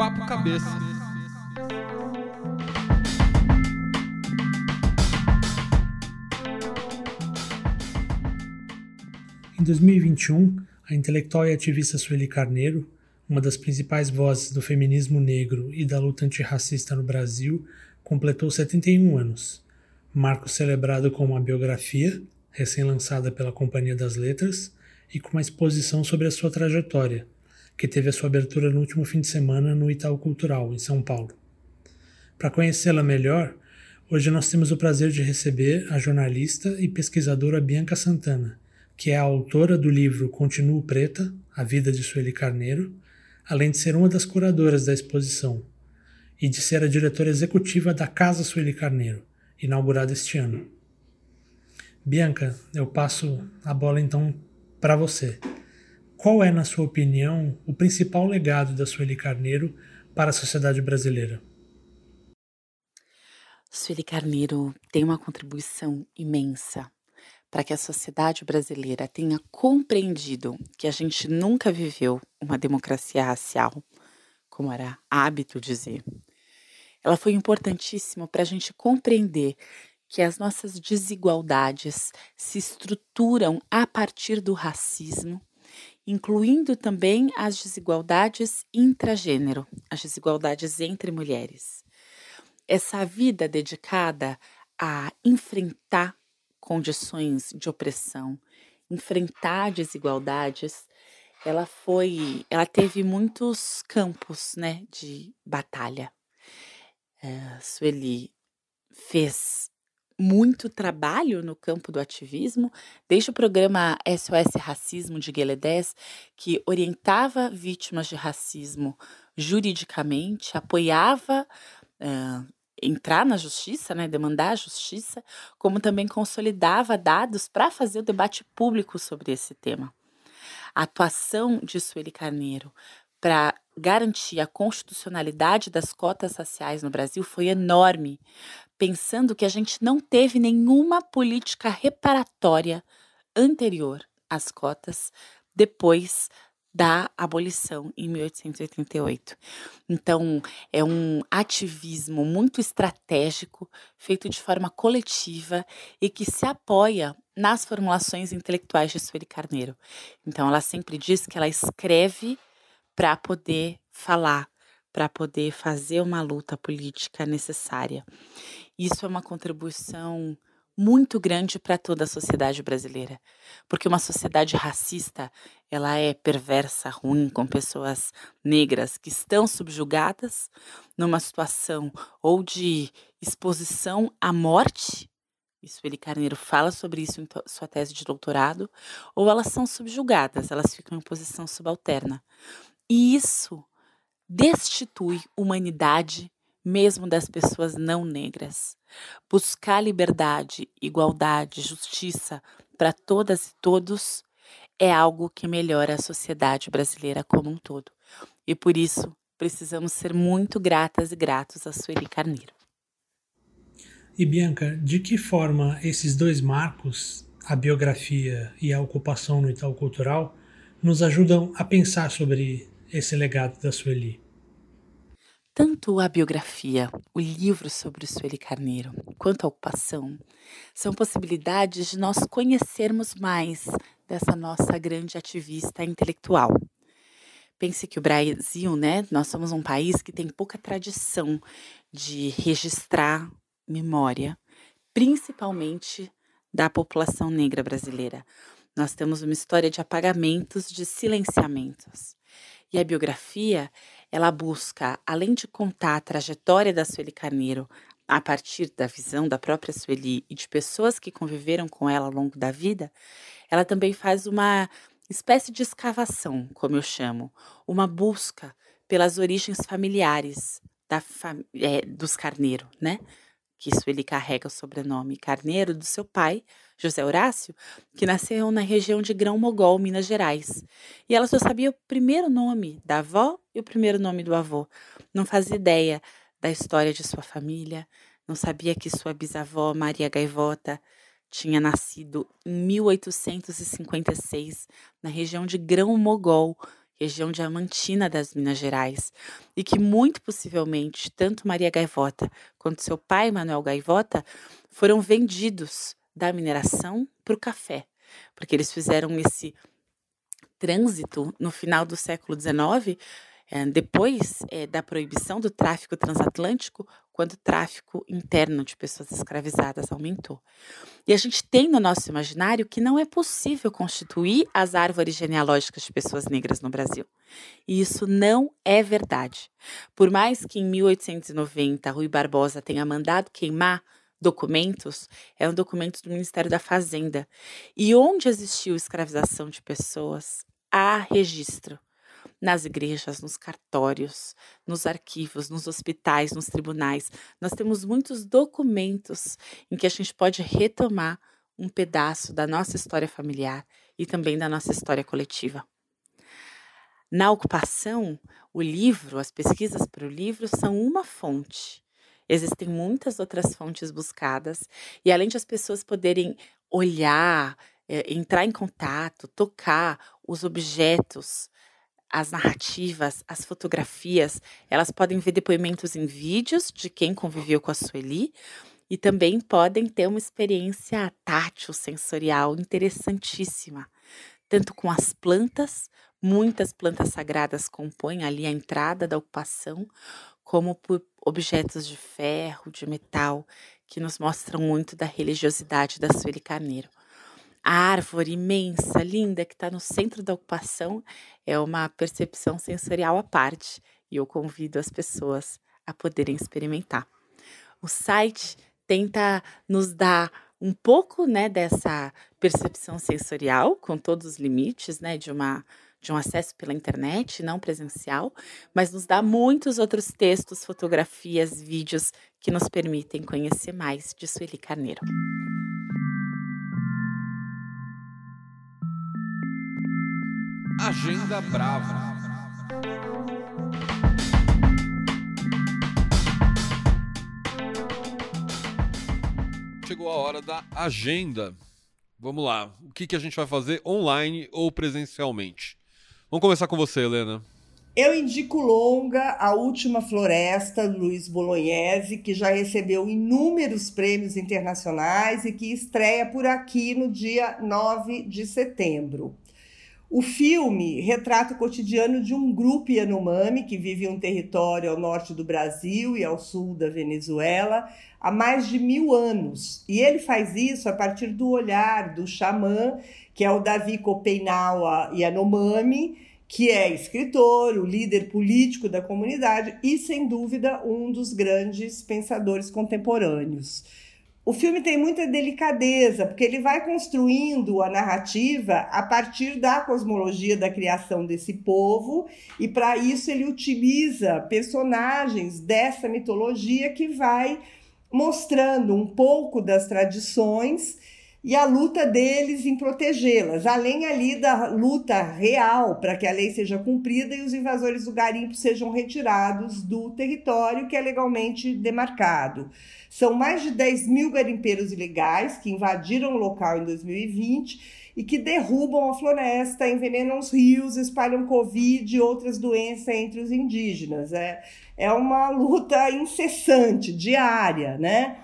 Papo Cabeça. Em 2021, a intelectual e ativista Sueli Carneiro, uma das principais vozes do feminismo negro e da luta antirracista no Brasil, completou 71 anos, marco celebrado com uma biografia, recém-lançada pela Companhia das Letras, e com uma exposição sobre a sua trajetória, que teve a sua abertura no último fim de semana no Itaú Cultural, em São Paulo. Para conhecê-la melhor, hoje nós temos o prazer de receber a jornalista e pesquisadora Bianca Santana, que é a autora do livro Continuo Preta, A Vida de Sueli Carneiro, além de ser uma das curadoras da exposição e de ser a diretora executiva da Casa Sueli Carneiro, inaugurada este ano. Bianca, eu passo a bola então para você. Qual é, na sua opinião, o principal legado da Sueli Carneiro para a sociedade brasileira? Sueli Carneiro tem uma contribuição imensa para que a sociedade brasileira tenha compreendido que a gente nunca viveu uma democracia racial, como era hábito dizer. Ela foi importantíssima para a gente compreender que as nossas desigualdades se estruturam a partir do racismo, incluindo também as desigualdades intragênero, as desigualdades entre mulheres. essa vida dedicada a enfrentar condições de opressão, enfrentar desigualdades, ela foi, ela teve muitos campos, né, de batalha. É, Sueli fez muito trabalho no campo do ativismo, desde o programa SOS Racismo de Gueledés, que orientava vítimas de racismo juridicamente, apoiava uh, entrar na justiça, né, demandar a justiça, como também consolidava dados para fazer o debate público sobre esse tema. A atuação de Sueli Carneiro para garantir a constitucionalidade das cotas raciais no Brasil foi enorme, pensando que a gente não teve nenhuma política reparatória anterior às cotas depois da abolição em 1888. Então, é um ativismo muito estratégico, feito de forma coletiva e que se apoia nas formulações intelectuais de Sueli Carneiro. Então, ela sempre diz que ela escreve para poder falar, para poder fazer uma luta política necessária. Isso é uma contribuição muito grande para toda a sociedade brasileira, porque uma sociedade racista, ela é perversa, ruim com pessoas negras que estão subjugadas numa situação ou de exposição à morte, isso ele Carneiro fala sobre isso em sua tese de doutorado, ou elas são subjugadas, elas ficam em posição subalterna. E isso destitui humanidade mesmo das pessoas não negras. Buscar liberdade, igualdade, justiça para todas e todos é algo que melhora a sociedade brasileira como um todo. E por isso precisamos ser muito gratas e gratos a Sueli Carneiro. E Bianca, de que forma esses dois marcos, a biografia e a ocupação no Itaú Cultural, nos ajudam a pensar sobre esse legado da Sueli? Tanto a biografia, o livro sobre Sueli Carneiro, quanto a ocupação, são possibilidades de nós conhecermos mais dessa nossa grande ativista intelectual. Pense que o Brasil, né, nós somos um país que tem pouca tradição de registrar memória, principalmente da população negra brasileira. Nós temos uma história de apagamentos, de silenciamentos. E a biografia ela busca, além de contar a trajetória da Sueli Carneiro a partir da visão da própria Sueli e de pessoas que conviveram com ela ao longo da vida, ela também faz uma espécie de escavação, como eu chamo, uma busca pelas origens familiares da, é, dos Carneiro, né? Que isso ele carrega o sobrenome Carneiro do seu pai, José Horácio, que nasceu na região de Grão-Mogol, Minas Gerais. E ela só sabia o primeiro nome da avó e o primeiro nome do avô. Não fazia ideia da história de sua família, não sabia que sua bisavó, Maria Gaivota, tinha nascido em 1856 na região de Grão-Mogol, região diamantina das Minas Gerais, e que muito possivelmente tanto Maria Gaivota quanto seu pai Manuel Gaivota foram vendidos da mineração para o café, porque eles fizeram esse trânsito no final do século XIX depois é, da proibição do tráfico transatlântico, quando o tráfico interno de pessoas escravizadas aumentou. E a gente tem no nosso imaginário que não é possível constituir as árvores genealógicas de pessoas negras no Brasil. E isso não é verdade. Por mais que em 1890 Rui Barbosa tenha mandado queimar documentos, eram documentos do Ministério da Fazenda. E onde existiu escravização de pessoas, há registro nas igrejas, nos cartórios, nos arquivos, nos hospitais, nos tribunais. Nós temos muitos documentos em que a gente pode retomar um pedaço da nossa história familiar e também da nossa história coletiva. Na ocupação, o livro, as pesquisas para o livro são uma fonte. Existem muitas outras fontes buscadas, e além de as pessoas poderem olhar, é, entrar em contato, tocar os objetos as narrativas, as fotografias, elas podem ver depoimentos em vídeos de quem conviveu com a Sueli e também podem ter uma experiência tátil, sensorial interessantíssima, tanto com as plantas, muitas plantas sagradas compõem ali a entrada da ocupação, como por objetos de ferro, de metal, que nos mostram muito da religiosidade da Sueli Carneiro. A árvore imensa, linda, que está no centro da ocupação, é uma percepção sensorial à parte e eu convido as pessoas a poderem experimentar. O site tenta nos dar um pouco né, dessa percepção sensorial, com todos os limites né, de, uma, de um acesso pela internet, não presencial, mas nos dá muitos outros textos, fotografias, vídeos que nos permitem conhecer mais de Sueli Carneiro. Agenda Brava. Chegou a hora da agenda. Vamos lá. O que, que a gente vai fazer online ou presencialmente? Vamos começar com você, Helena. Eu indico longa A Última Floresta, Luiz Bolognese, que já recebeu inúmeros prêmios internacionais e que estreia por aqui no dia 9 de setembro. O filme retrata o cotidiano de um grupo Yanomami que vive em um território ao norte do Brasil e ao sul da Venezuela há mais de mil anos. E ele faz isso a partir do olhar do xamã, que é o Davi Copeinaua Yanomami, que é escritor, o líder político da comunidade e, sem dúvida, um dos grandes pensadores contemporâneos. O filme tem muita delicadeza, porque ele vai construindo a narrativa a partir da cosmologia da criação desse povo, e para isso ele utiliza personagens dessa mitologia que vai mostrando um pouco das tradições e a luta deles em protegê-las, além ali da luta real para que a lei seja cumprida e os invasores do garimpo sejam retirados do território que é legalmente demarcado. São mais de 10 mil garimpeiros ilegais que invadiram o local em 2020 e que derrubam a floresta, envenenam os rios, espalham Covid e outras doenças entre os indígenas. É, é uma luta incessante, diária, né?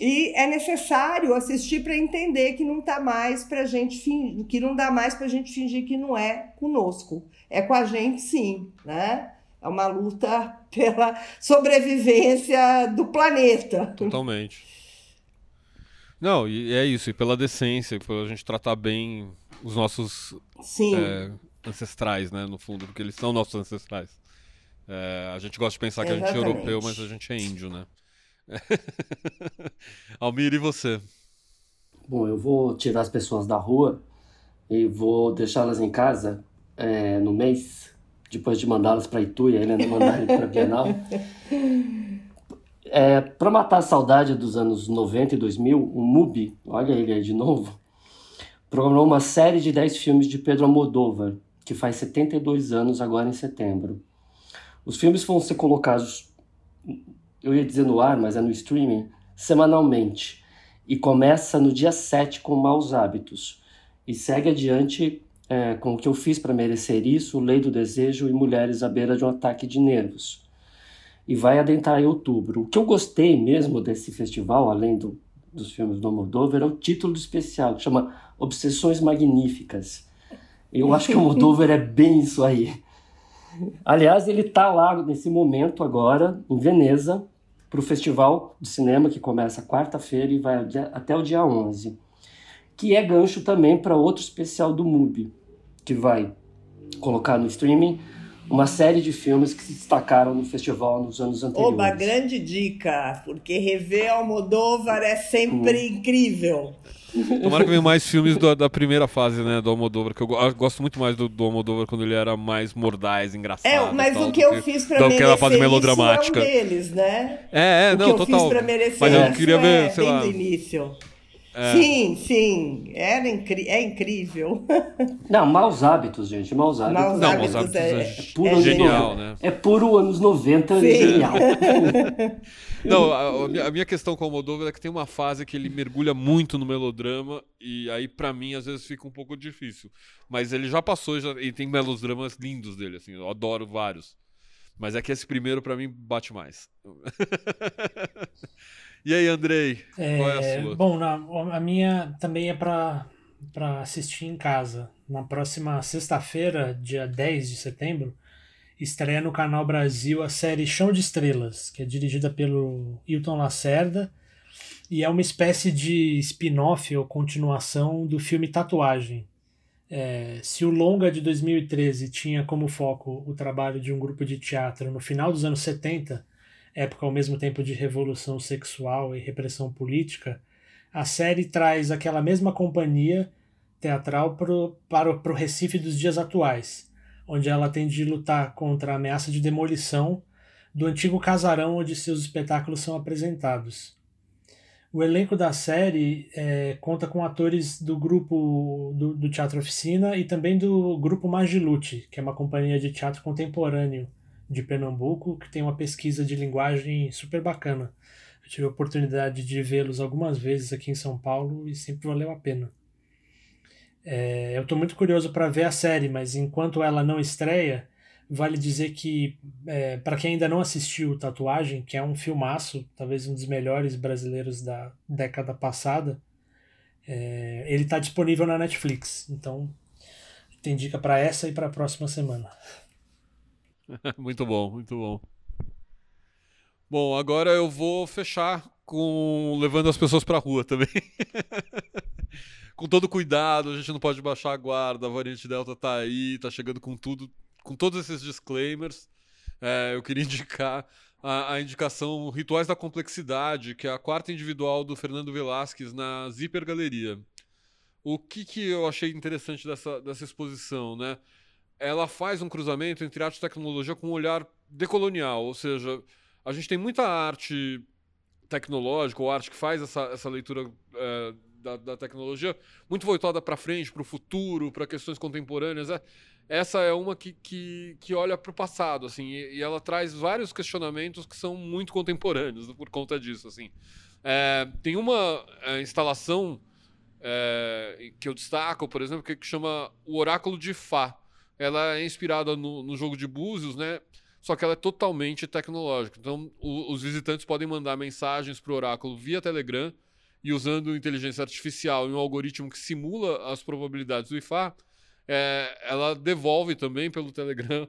E é necessário assistir para entender que não tá mais para gente fingir, que não dá mais para a gente fingir que não é conosco. É com a gente, sim, né? É uma luta [LAUGHS] pela sobrevivência do planeta. Totalmente. Não, e é isso, e pela decência, pela gente tratar bem os nossos é, ancestrais, né, no fundo, porque eles são nossos ancestrais. É, a gente gosta de pensar Exatamente. que a gente é europeu, mas a gente é índio, né? [LAUGHS] Almir, e você? Bom, eu vou tirar as pessoas da rua e vou deixá-las em casa é, no mês, depois de mandá-las para Itu e ainda mandar para Bienal. [LAUGHS] É, para matar a saudade dos anos 90 e 2000, o MUBI, olha ele aí de novo, [LAUGHS] programou uma série de 10 filmes de Pedro Almodóvar, que faz 72 anos agora em setembro. Os filmes vão ser colocados eu ia dizer no ar, mas é no streaming, semanalmente. E começa no dia 7 com Maus Hábitos. E segue adiante é, com o que eu fiz para merecer isso, Lei do Desejo e Mulheres à Beira de um Ataque de Nervos. E vai adentrar em outubro. O que eu gostei mesmo desse festival, além do, dos filmes do Almodóvar, é o título do especial, que chama Obsessões Magníficas. Eu acho que o Almodóvar é bem isso aí. [LAUGHS] Aliás, ele está lá nesse momento agora, em Veneza, para o Festival de Cinema, que começa quarta-feira e vai até o dia 11. Que é gancho também para outro especial do MUBI, que vai colocar no streaming uma série de filmes que se destacaram no festival nos anos anteriores. Oba, grande dica, porque rever Almodóvar é sempre hum. incrível. Tomara que venham mais filmes do, da primeira fase, né, do Almodóvar, que eu gosto muito mais do, do Almodóvar quando ele era mais mordaz, engraçado. É, mas tal, o que eu fiz pra merecer aquela fase melodramática. isso é um deles, né? É, é, o não, que eu total. Fiz pra merecer mas eu queria ver, é, sei lá. início. É. Sim, sim, Era incri é incrível. [LAUGHS] Não, maus hábitos, gente, maus hábitos. Maus não, hábitos, maus hábitos é, é, é puro genial, né? É puro anos 90 sim. genial. [LAUGHS] não, a, a, minha questão com o Moldova é que tem uma fase que ele mergulha muito no melodrama e aí para mim às vezes fica um pouco difícil. Mas ele já passou já, e tem melodramas lindos dele, assim, eu adoro vários. Mas é que esse primeiro para mim bate mais. [LAUGHS] E aí, Andrei, é, qual é a sua? Bom, na, a minha também é para assistir em casa. Na próxima sexta-feira, dia 10 de setembro, estreia no Canal Brasil a série Chão de Estrelas, que é dirigida pelo Hilton Lacerda e é uma espécie de spin-off ou continuação do filme Tatuagem. É, se o longa de 2013 tinha como foco o trabalho de um grupo de teatro no final dos anos 70, época ao mesmo tempo de revolução sexual e repressão política, a série traz aquela mesma companhia teatral pro, para, para o Recife dos dias atuais, onde ela tem de lutar contra a ameaça de demolição do antigo casarão onde seus espetáculos são apresentados. O elenco da série é, conta com atores do grupo do, do, Teatro Oficina e também do grupo Magilute, que é uma companhia de teatro contemporâneo de Pernambuco, que tem uma pesquisa de linguagem super bacana. Eu tive a oportunidade de vê-los algumas vezes aqui em São Paulo e sempre valeu a pena. É, eu estou muito curioso para ver a série, mas enquanto ela não estreia, vale dizer que, é, para quem ainda não assistiu Tatuagem, que é um filmaço, talvez um dos melhores brasileiros da década passada, é, ele está disponível na Netflix. Então, tem dica para essa e para a próxima semana. [LAUGHS] muito bom, muito bom. Bom, agora eu vou fechar com levando as pessoas para a rua também. [LAUGHS] com todo cuidado, a gente não pode baixar a guarda, a variante Delta tá aí, tá chegando com tudo, com todos esses disclaimers. É, eu queria [LAUGHS] indicar a, a, indicação Rituais da Complexidade, que é a quarta individual do Fernando Velasquez na Zipper Galeria. O que, que eu achei interessante dessa, dessa exposição, né? Ela faz um cruzamento entre arte e tecnologia com um olhar decolonial, ou seja, a gente tem muita arte tecnológica, ou arte que faz essa, essa leitura é, da, da tecnologia, muito voltada para frente, para o futuro, para questões contemporâneas. É, essa é uma que, que, que olha para o passado, assim, e, e, ela traz vários questionamentos que são muito contemporâneos por conta disso, assim. É, tem uma é, instalação é, que eu destaco, por exemplo, que, que chama o Oráculo de Fá. Ela é inspirada no, no jogo de búzios, né? Só que ela é totalmente tecnológica. Então, o, os visitantes podem mandar mensagens para o oráculo via Telegram e usando inteligência artificial e um algoritmo que simula as probabilidades do IFA, é, ela devolve também pelo Telegram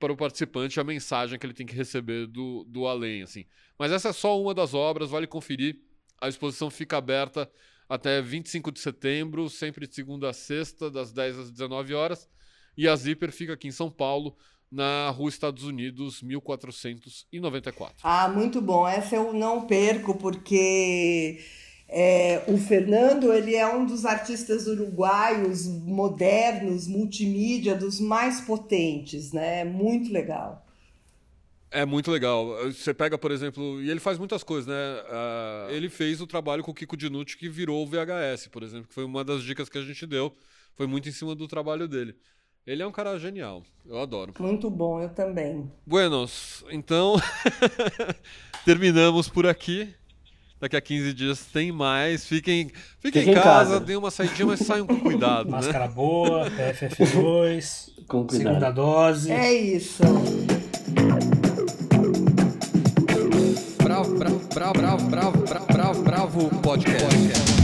para o participante a mensagem que ele tem que receber do, do além. assim. Mas essa é só uma das obras, vale conferir. A exposição fica aberta até 25 de setembro, sempre de segunda a sexta, das 10 às 19 horas. E a Zipper fica aqui em São Paulo, na Rua Estados Unidos, 1494. Ah, muito bom. Essa eu não perco, porque é, o Fernando ele é um dos artistas uruguaios modernos, multimídia, dos mais potentes, né? Muito legal. É muito legal. Você pega, por exemplo, e ele faz muitas coisas, né? Uh, ele fez o trabalho com o Kiko Dinucci que virou o VHS, por exemplo, que foi uma das dicas que a gente deu. Foi muito em cima do trabalho dele. Ele é um cara genial. Eu adoro. Muito bom, eu também. Buenos, então terminamos por aqui. Daqui a 15 dias tem mais. Fiquem, fiquem em casa, casa. uma saidinha, mas saiam com cuidado. Né? Máscara né? boa, PFF2, com cuidado. segunda dose. É isso. Bravo, bravo, bravo, bravo, bravo, bravo, bravo, bravo podcast.